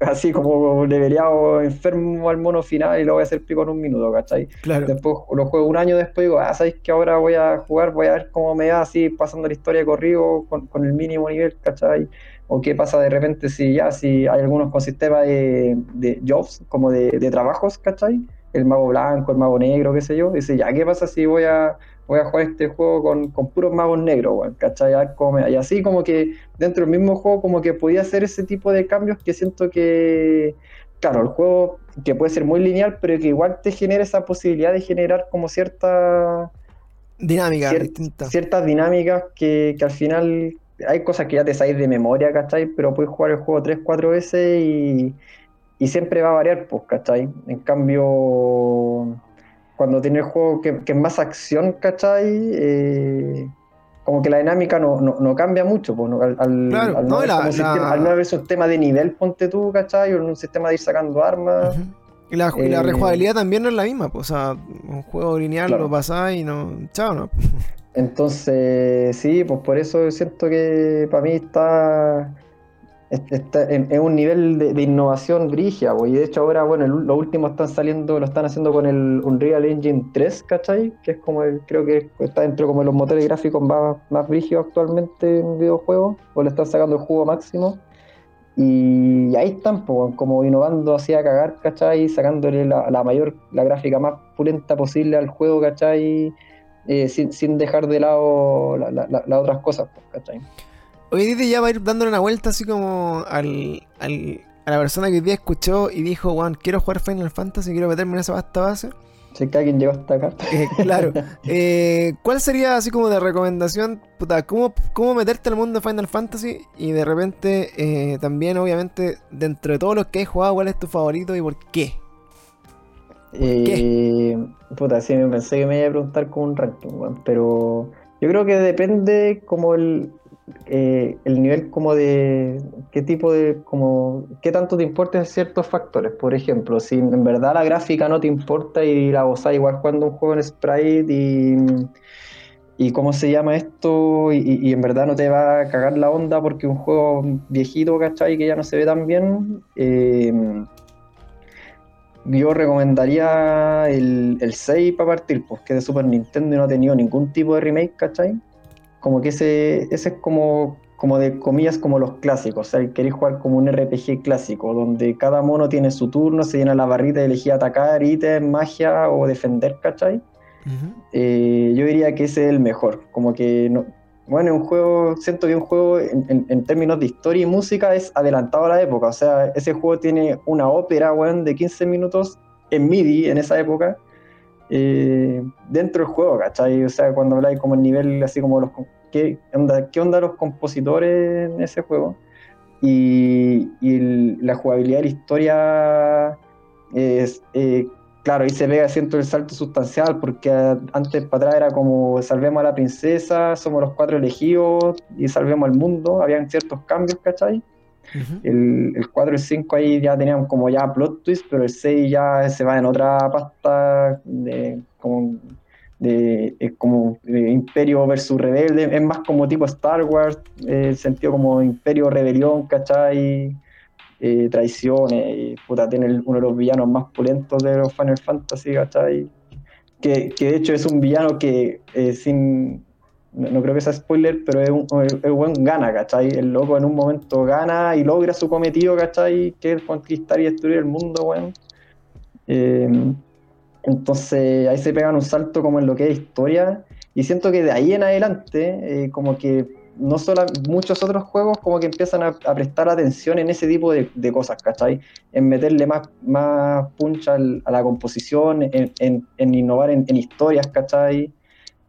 así como leveleado enfermo al mono final y lo voy a hacer pico en un minuto, ¿cachai? claro, Después lo juego un año después digo, ah, sabéis que ahora voy a jugar, voy a ver cómo me va así pasando la historia de corrido con, con el mínimo nivel, ¿cachai? O qué pasa de repente si ya, si hay algunos con sistema de, de jobs, como de, de trabajos, ¿cachai? El mago blanco, el mago negro, qué sé yo. Dice, ya, ¿qué pasa si voy a, voy a jugar este juego con, con puros magos negros, weón? ¿cachai? Y así como que dentro del mismo juego como que podía hacer ese tipo de cambios que siento que, claro, el juego que puede ser muy lineal, pero que igual te genera esa posibilidad de generar como cierta Dinámicas Ciertas dinámicas que, al final hay cosas que ya te sabes de memoria, ¿cachai? Pero puedes jugar el juego 3, 4 veces y, y siempre va a variar, pues, ¿cachai? En cambio, cuando tiene el juego que, es más acción, ¿cachai? Eh, como que la dinámica no, no, cambia mucho, pues, al, al, no, haber un sistema de nivel, ponte tú, ¿cachai? O un sistema de ir sacando armas. Y la, eh, rejugabilidad también no es la misma, pues, o sea, un juego lineal lo pasáis y no. Chao, no. Entonces, sí, pues por eso siento que para mí está es un nivel de, innovación brigia, y de hecho ahora, bueno, lo último están saliendo, lo están haciendo con el Unreal Engine 3, ¿cachai? Que es como el, creo que está dentro como de los motores gráficos más, más actualmente en videojuegos, o le están sacando el juego máximo. Y ahí están, como innovando así a cagar, ¿cachai? Sacándole la, mayor, la gráfica más pulenta posible al juego, ¿cachai? Eh, sin, dejar de lado las otras cosas, ¿cachai? Hoy día ya va a ir dándole una vuelta así como al, al, a la persona que hoy día escuchó y dijo, Juan, quiero jugar Final Fantasy, quiero meterme en esa vasta base. Sé que alguien llegó hasta acá. Eh, claro. Eh, ¿Cuál sería así como de recomendación? Puta, ¿cómo, ¿cómo, meterte al mundo de Final Fantasy? Y de repente, eh, también, obviamente, dentro de todos los que he jugado, ¿cuál es tu favorito y por qué? qué? Puta, sí, me pensé que me iba a preguntar con un ranking, pero yo creo que depende como el, eh, el nivel como de qué tipo de como qué tanto te importan ciertos factores por ejemplo si en verdad la gráfica no te importa y la gozas igual cuando un juego en sprite y y cómo se llama esto y, en verdad no te va a cagar la onda porque un juego viejito ¿cachai? que ya no se ve tan bien eh, yo recomendaría el, el 6 para partir, pues que de Super Nintendo y no ha tenido ningún tipo de remake, ¿cachai? Como que ese, ese es como, como de comillas como los clásicos, o sea, queréis jugar como un RPG clásico, donde cada mono tiene su turno, se llena la barrita y elegir atacar, ítem, magia o defender, ¿cachai? Eh, yo diría que ese es el mejor, como que no, bueno, un juego, siento que un juego en, términos de historia y música es adelantado a la época, o sea, ese juego tiene una ópera, bueno, de 15 minutos en MIDI en esa época, eh, dentro del juego, ¿cachai? O sea, cuando habláis como el nivel, así como los qué onda, qué onda los compositores en ese juego. Y, la jugabilidad de la historia es, eh, claro, ahí se ve siento el salto sustancial, porque antes para atrás era como salvemos a la princesa, somos los cuatro elegidos y salvemos al mundo, habían ciertos cambios, ¿cachai? El, el, 4 y el 5 ahí ya tenían como ya plot twist, pero el 6 ya se va en otra pasta de como de, como imperio versus rebelde, es más como tipo Star Wars, eh, sentido como imperio, rebelión, ¿cachai? Eh, traiciones, y puta, tiene uno de los villanos más pulentos de los Final Fantasy, ¿cachai? Que, que de hecho es un villano que eh, sin, no, creo que sea spoiler, pero es un, el, buen gana, ¿cachai? El loco en un momento gana y logra su cometido, ¿cachai? Que es conquistar y destruir el mundo, weón. Entonces ahí se pegan un salto como en lo que es historia y siento que de ahí en adelante eh, como que no solo muchos otros juegos como que empiezan a, prestar atención en ese tipo de, cosas, ¿cachai? En meterle más, más punch a la composición, en, innovar en, historias, ¿cachai?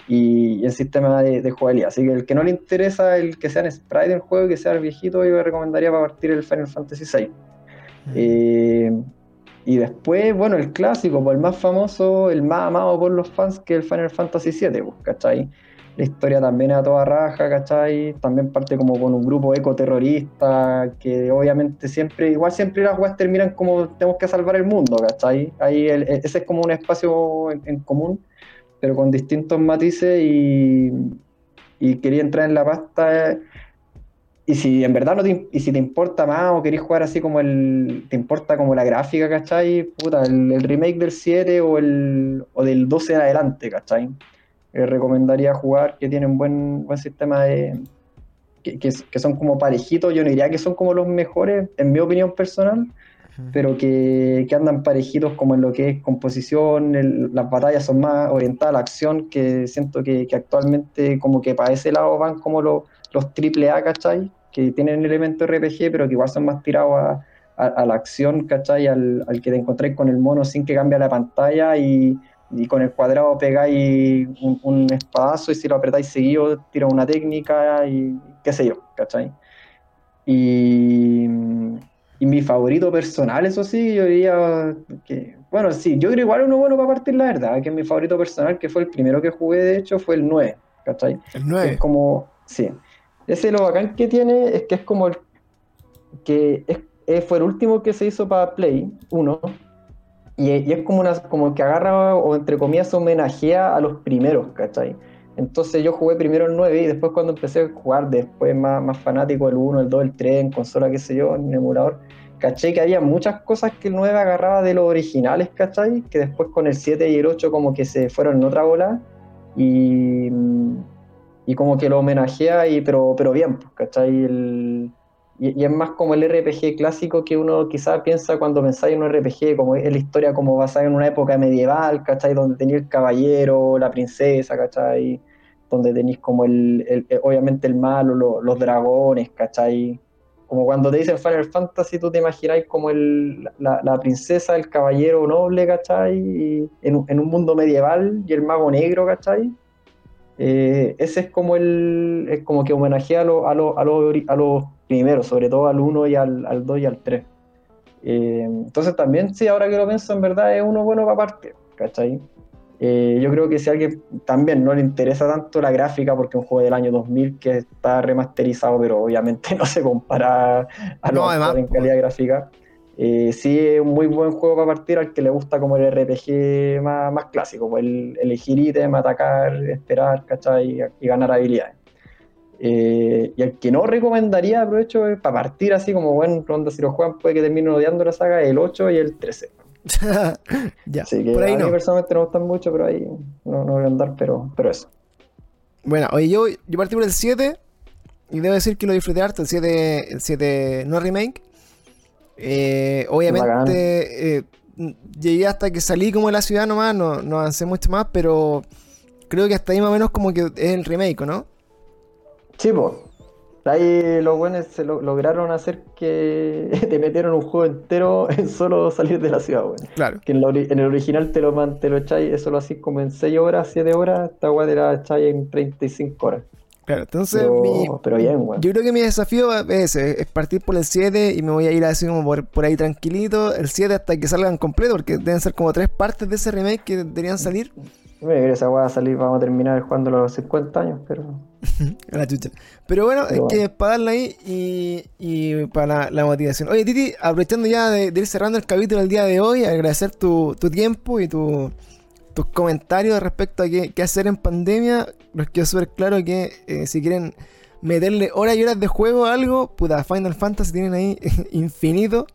Y, en sistema de, de, jugabilidad. Así que el que no le interesa el que sea en sprite del juego y que sea el viejito, yo le recomendaría para partir el Final Fantasy VI. Y después, bueno, el clásico, pues el más famoso, el más amado por los fans, que es el Final Fantasy VII, pues, ¿cachai? La historia también es a toda raja, ¿cachai? También parte como con un grupo ecoterrorista, que obviamente siempre, igual siempre las weas terminan como tenemos que salvar el mundo, ¿cachai? Ahí ese es como un espacio en, común, pero con distintos matices y, y quería entrar en la pasta y si en verdad no te, y si te importa más o querés jugar así como el. te importa como la gráfica, ¿cachai? Puta, el, remake del 7 o, el, o del 12 en adelante, ¿cachai? Eh, recomendaría jugar que tienen buen, buen sistema de. Que, son como parejitos, yo no diría que son como los mejores, en mi opinión personal, pero que, que, andan parejitos como en lo que es composición, las batallas son más orientadas a la acción, que siento que, que actualmente como que para ese lado van como los los triple A, ¿cachai? que tienen elementos RPG, pero que igual son más tirados a, la acción, ¿cachai? Al, al, que te encontréis con el mono sin que cambie la pantalla y, y con el cuadrado pegáis un, un, espadazo y si lo apretáis seguido tira una técnica y qué sé yo, ¿cachai? Y, y mi favorito personal, eso sí, yo diría que, bueno, sí, yo creo igual uno bueno para partir la verdad, que mi favorito personal, que fue el primero que jugué, de hecho, fue el 9, ¿cachai? El 9. Es como, sí. Ese lo bacán que tiene es que es como el que es, fue el último que se hizo para Play 1 y, y, es como, una, como que agarra o entre comillas homenajea a los primeros, ¿cachai? Entonces yo jugué primero el 9 y después cuando empecé a jugar después más, más fanático el 1, el 2, el 3 en consola, qué sé yo, en emulador, caché que había muchas cosas que el 9 agarraba de los originales, ¿cachai? Que después con el 7 y el 8 como que se fueron en otra bola y, y como que lo homenajea, y, pero, pero bien, pues, ¿cachai? El, y, y, es más como el RPG clásico que uno quizás piensa cuando pensáis en un RPG, como es la historia como basada en una época medieval, ¿cachai? Donde tenía el caballero, la princesa, ¿cachai? Donde tenéis como el, el, obviamente el malo, lo, los dragones, ¿cachai? Como cuando te dicen Final Fantasy, tú te imagináis como el, la, la, princesa, el caballero noble, ¿cachai? Y en, en, un mundo medieval y el mago negro, ¿cachai? Eh, ese es como el es como que homenajea a, lo, a, lo, a, lo, a los primeros, sobre todo al 1 y al, al 2 y al 3. Eh, entonces también, sí, ahora que lo pienso, en verdad es uno bueno para partir, ¿cachai? Eh, yo creo que si a alguien también no le interesa tanto la gráfica, porque es un juego del año 2000 que está remasterizado, pero obviamente no se compara a lo no, en calidad gráfica. Eh, sí es un muy buen juego para partir al que le gusta como el RPG más, más clásico, pues el elegir ítem, atacar, esperar, ¿cachai? Y, y ganar habilidades. Eh, y el que no recomendaría, aprovecho, para partir así como buen ronda, si lo juegan puede que terminen odiando la saga, el 8 y el 13. Ya, Así que por ahí a mí no. personalmente no me gustan mucho, pero ahí no, no voy a andar, pero, pero eso. Bueno, oye, yo, yo partí por el 7 y debo decir que lo disfruté harto, el 7, el 7 no remake. Eh, obviamente eh, llegué hasta que salí como de la ciudad nomás, no, no avancé mucho más, pero creo que hasta ahí más o menos como que es el remake, ¿no? Sí, pues. Ahí los buenos se lo, lograron hacer que te metieron un juego entero en solo salir de la ciudad, bueno. Claro. Que en, lo, en, el original te lo, te lo echáis, eso lo hacís como en 6 horas, 7 horas, esta weá te la echáis en 35 horas. Claro, entonces pero, mi, pero bien, bueno. yo creo que mi desafío es ese, es partir por el 7 y me voy a ir así como por, por ahí tranquilito, el 7 hasta que salgan completo, porque deben ser como tres partes de ese remake que deberían salir. Bueno, esa weá va a salir, vamos a terminar jugando los 50 años, pero... la chucha. Pero bueno, pero es que para darle ahí y, y para la, la, motivación. Oye, Titi, aprovechando ya de, de, ir cerrando el capítulo del día de hoy, agradecer tu, tu tiempo y tu, tus comentarios respecto a qué, qué, hacer en pandemia. Los quiero súper claro que eh, si quieren meterle horas y horas de juego a algo, puta, Final Fantasy tienen ahí infinito.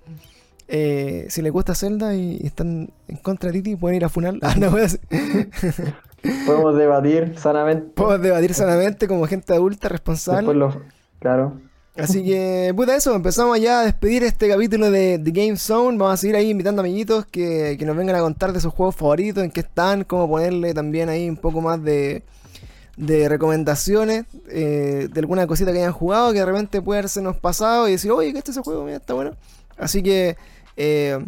Eh, si les gusta Zelda y, están en contra de Titi, pueden ir a Funal. Ah, no, Podemos debatir sanamente. Podemos debatir sanamente como gente adulta responsable. Claro. Así que, puta, eso, empezamos ya a despedir este capítulo de The Game Zone. Vamos a seguir ahí invitando amiguitos que, que nos vengan a contar de sus juegos favoritos, en qué están, cómo ponerle también ahí un poco más de, de recomendaciones, eh, de alguna cosita que hayan jugado, que de repente puede haberse nos pasado y decir, oye, que este ese juego, mira, está bueno. Así que, eh,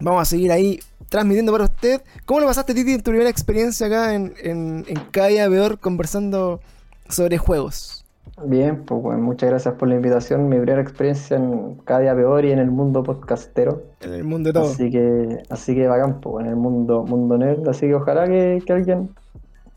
vamos a seguir ahí transmitiendo para usted. ¿Cómo lo pasaste, Titi, en tu primera experiencia acá en, en, en Calla Peor conversando sobre juegos? Bien, pues bueno, muchas gracias por la invitación. Mi primera experiencia en cada día peor y en el mundo podcastero. En el mundo de todo. Así que, así que bacán, pues, en el mundo, mundo nerd. Así que ojalá que, que alguien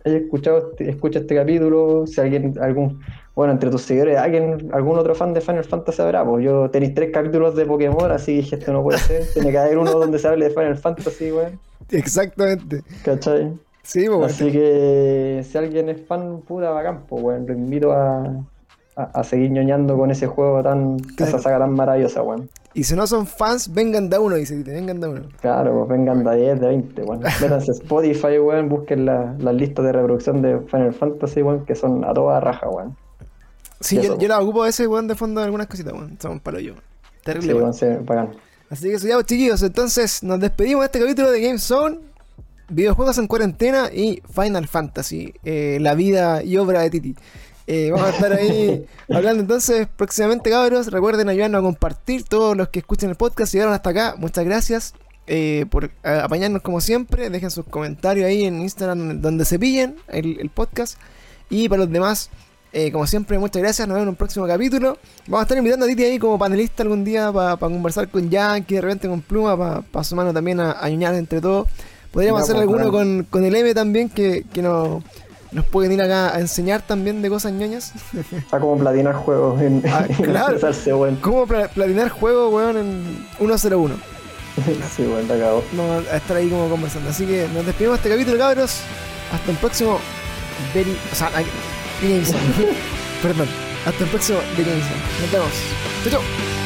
haya escuchado, escuche este capítulo. Si alguien, algún, bueno, entre tus seguidores, alguien, algún otro fan de Final Fantasy habrá, pues yo tenéis tres capítulos de Pokémon, así que dije, esto no puede ser. Tiene que haber uno donde se hable de Final Fantasy, weón. Exactamente. ¿Cachai? Sí, pues, Así que si alguien es fan, puta bacán, pues bueno, lo invito a, a, a, seguir ñoñando con ese juego tan, claro. esa saga tan maravillosa, weón. Y si no son fans, vengan de uno, dice, vengan de uno. Claro, pues vengan de 10, de 20, weón. Métanse Spotify, weón, busquen las la listas de reproducción de Final Fantasy, weón, que son a toda raja, weón. Sí, yo, yo, la ocupo ese, weón, de fondo de algunas cositas, weón. Son palo yo. Terrible, sí, weón. Sí. Así que eso ya, chiquillos. Entonces, nos despedimos de este capítulo de Game Zone videojuegos en cuarentena y Final Fantasy, eh, la vida y obra de Titi. Eh, vamos a estar ahí hablando entonces próximamente, cabros. Recuerden ayudarnos a compartir. Todos los que escuchen el podcast llegaron hasta acá. Muchas gracias. eh, por apañarnos como siempre. Dejen sus comentarios ahí en Instagram donde se pillen el, podcast. Y para los demás, eh, como siempre, muchas gracias. Nos vemos en un próximo capítulo. Vamos a estar invitando a Titi ahí como panelista algún día para conversar con Yankee, de repente con Pluma, para pa sumarnos también a, a entre todos. Podríamos hacer pues, alguno con, con, el M también, que, que nos, nos pueden ir acá a enseñar también de cosas ñoñas. A cómo platinar juegos en, ah, claro. Cómo platinar juegos, weón, en 101. sí, bueno, te acabo. Vamos a estar ahí como conversando. Así que nos despedimos de este capítulo, cabros. Hasta el próximo. Very, o sea, Perdón. Hasta el próximo Nos vemos. Chau, chau.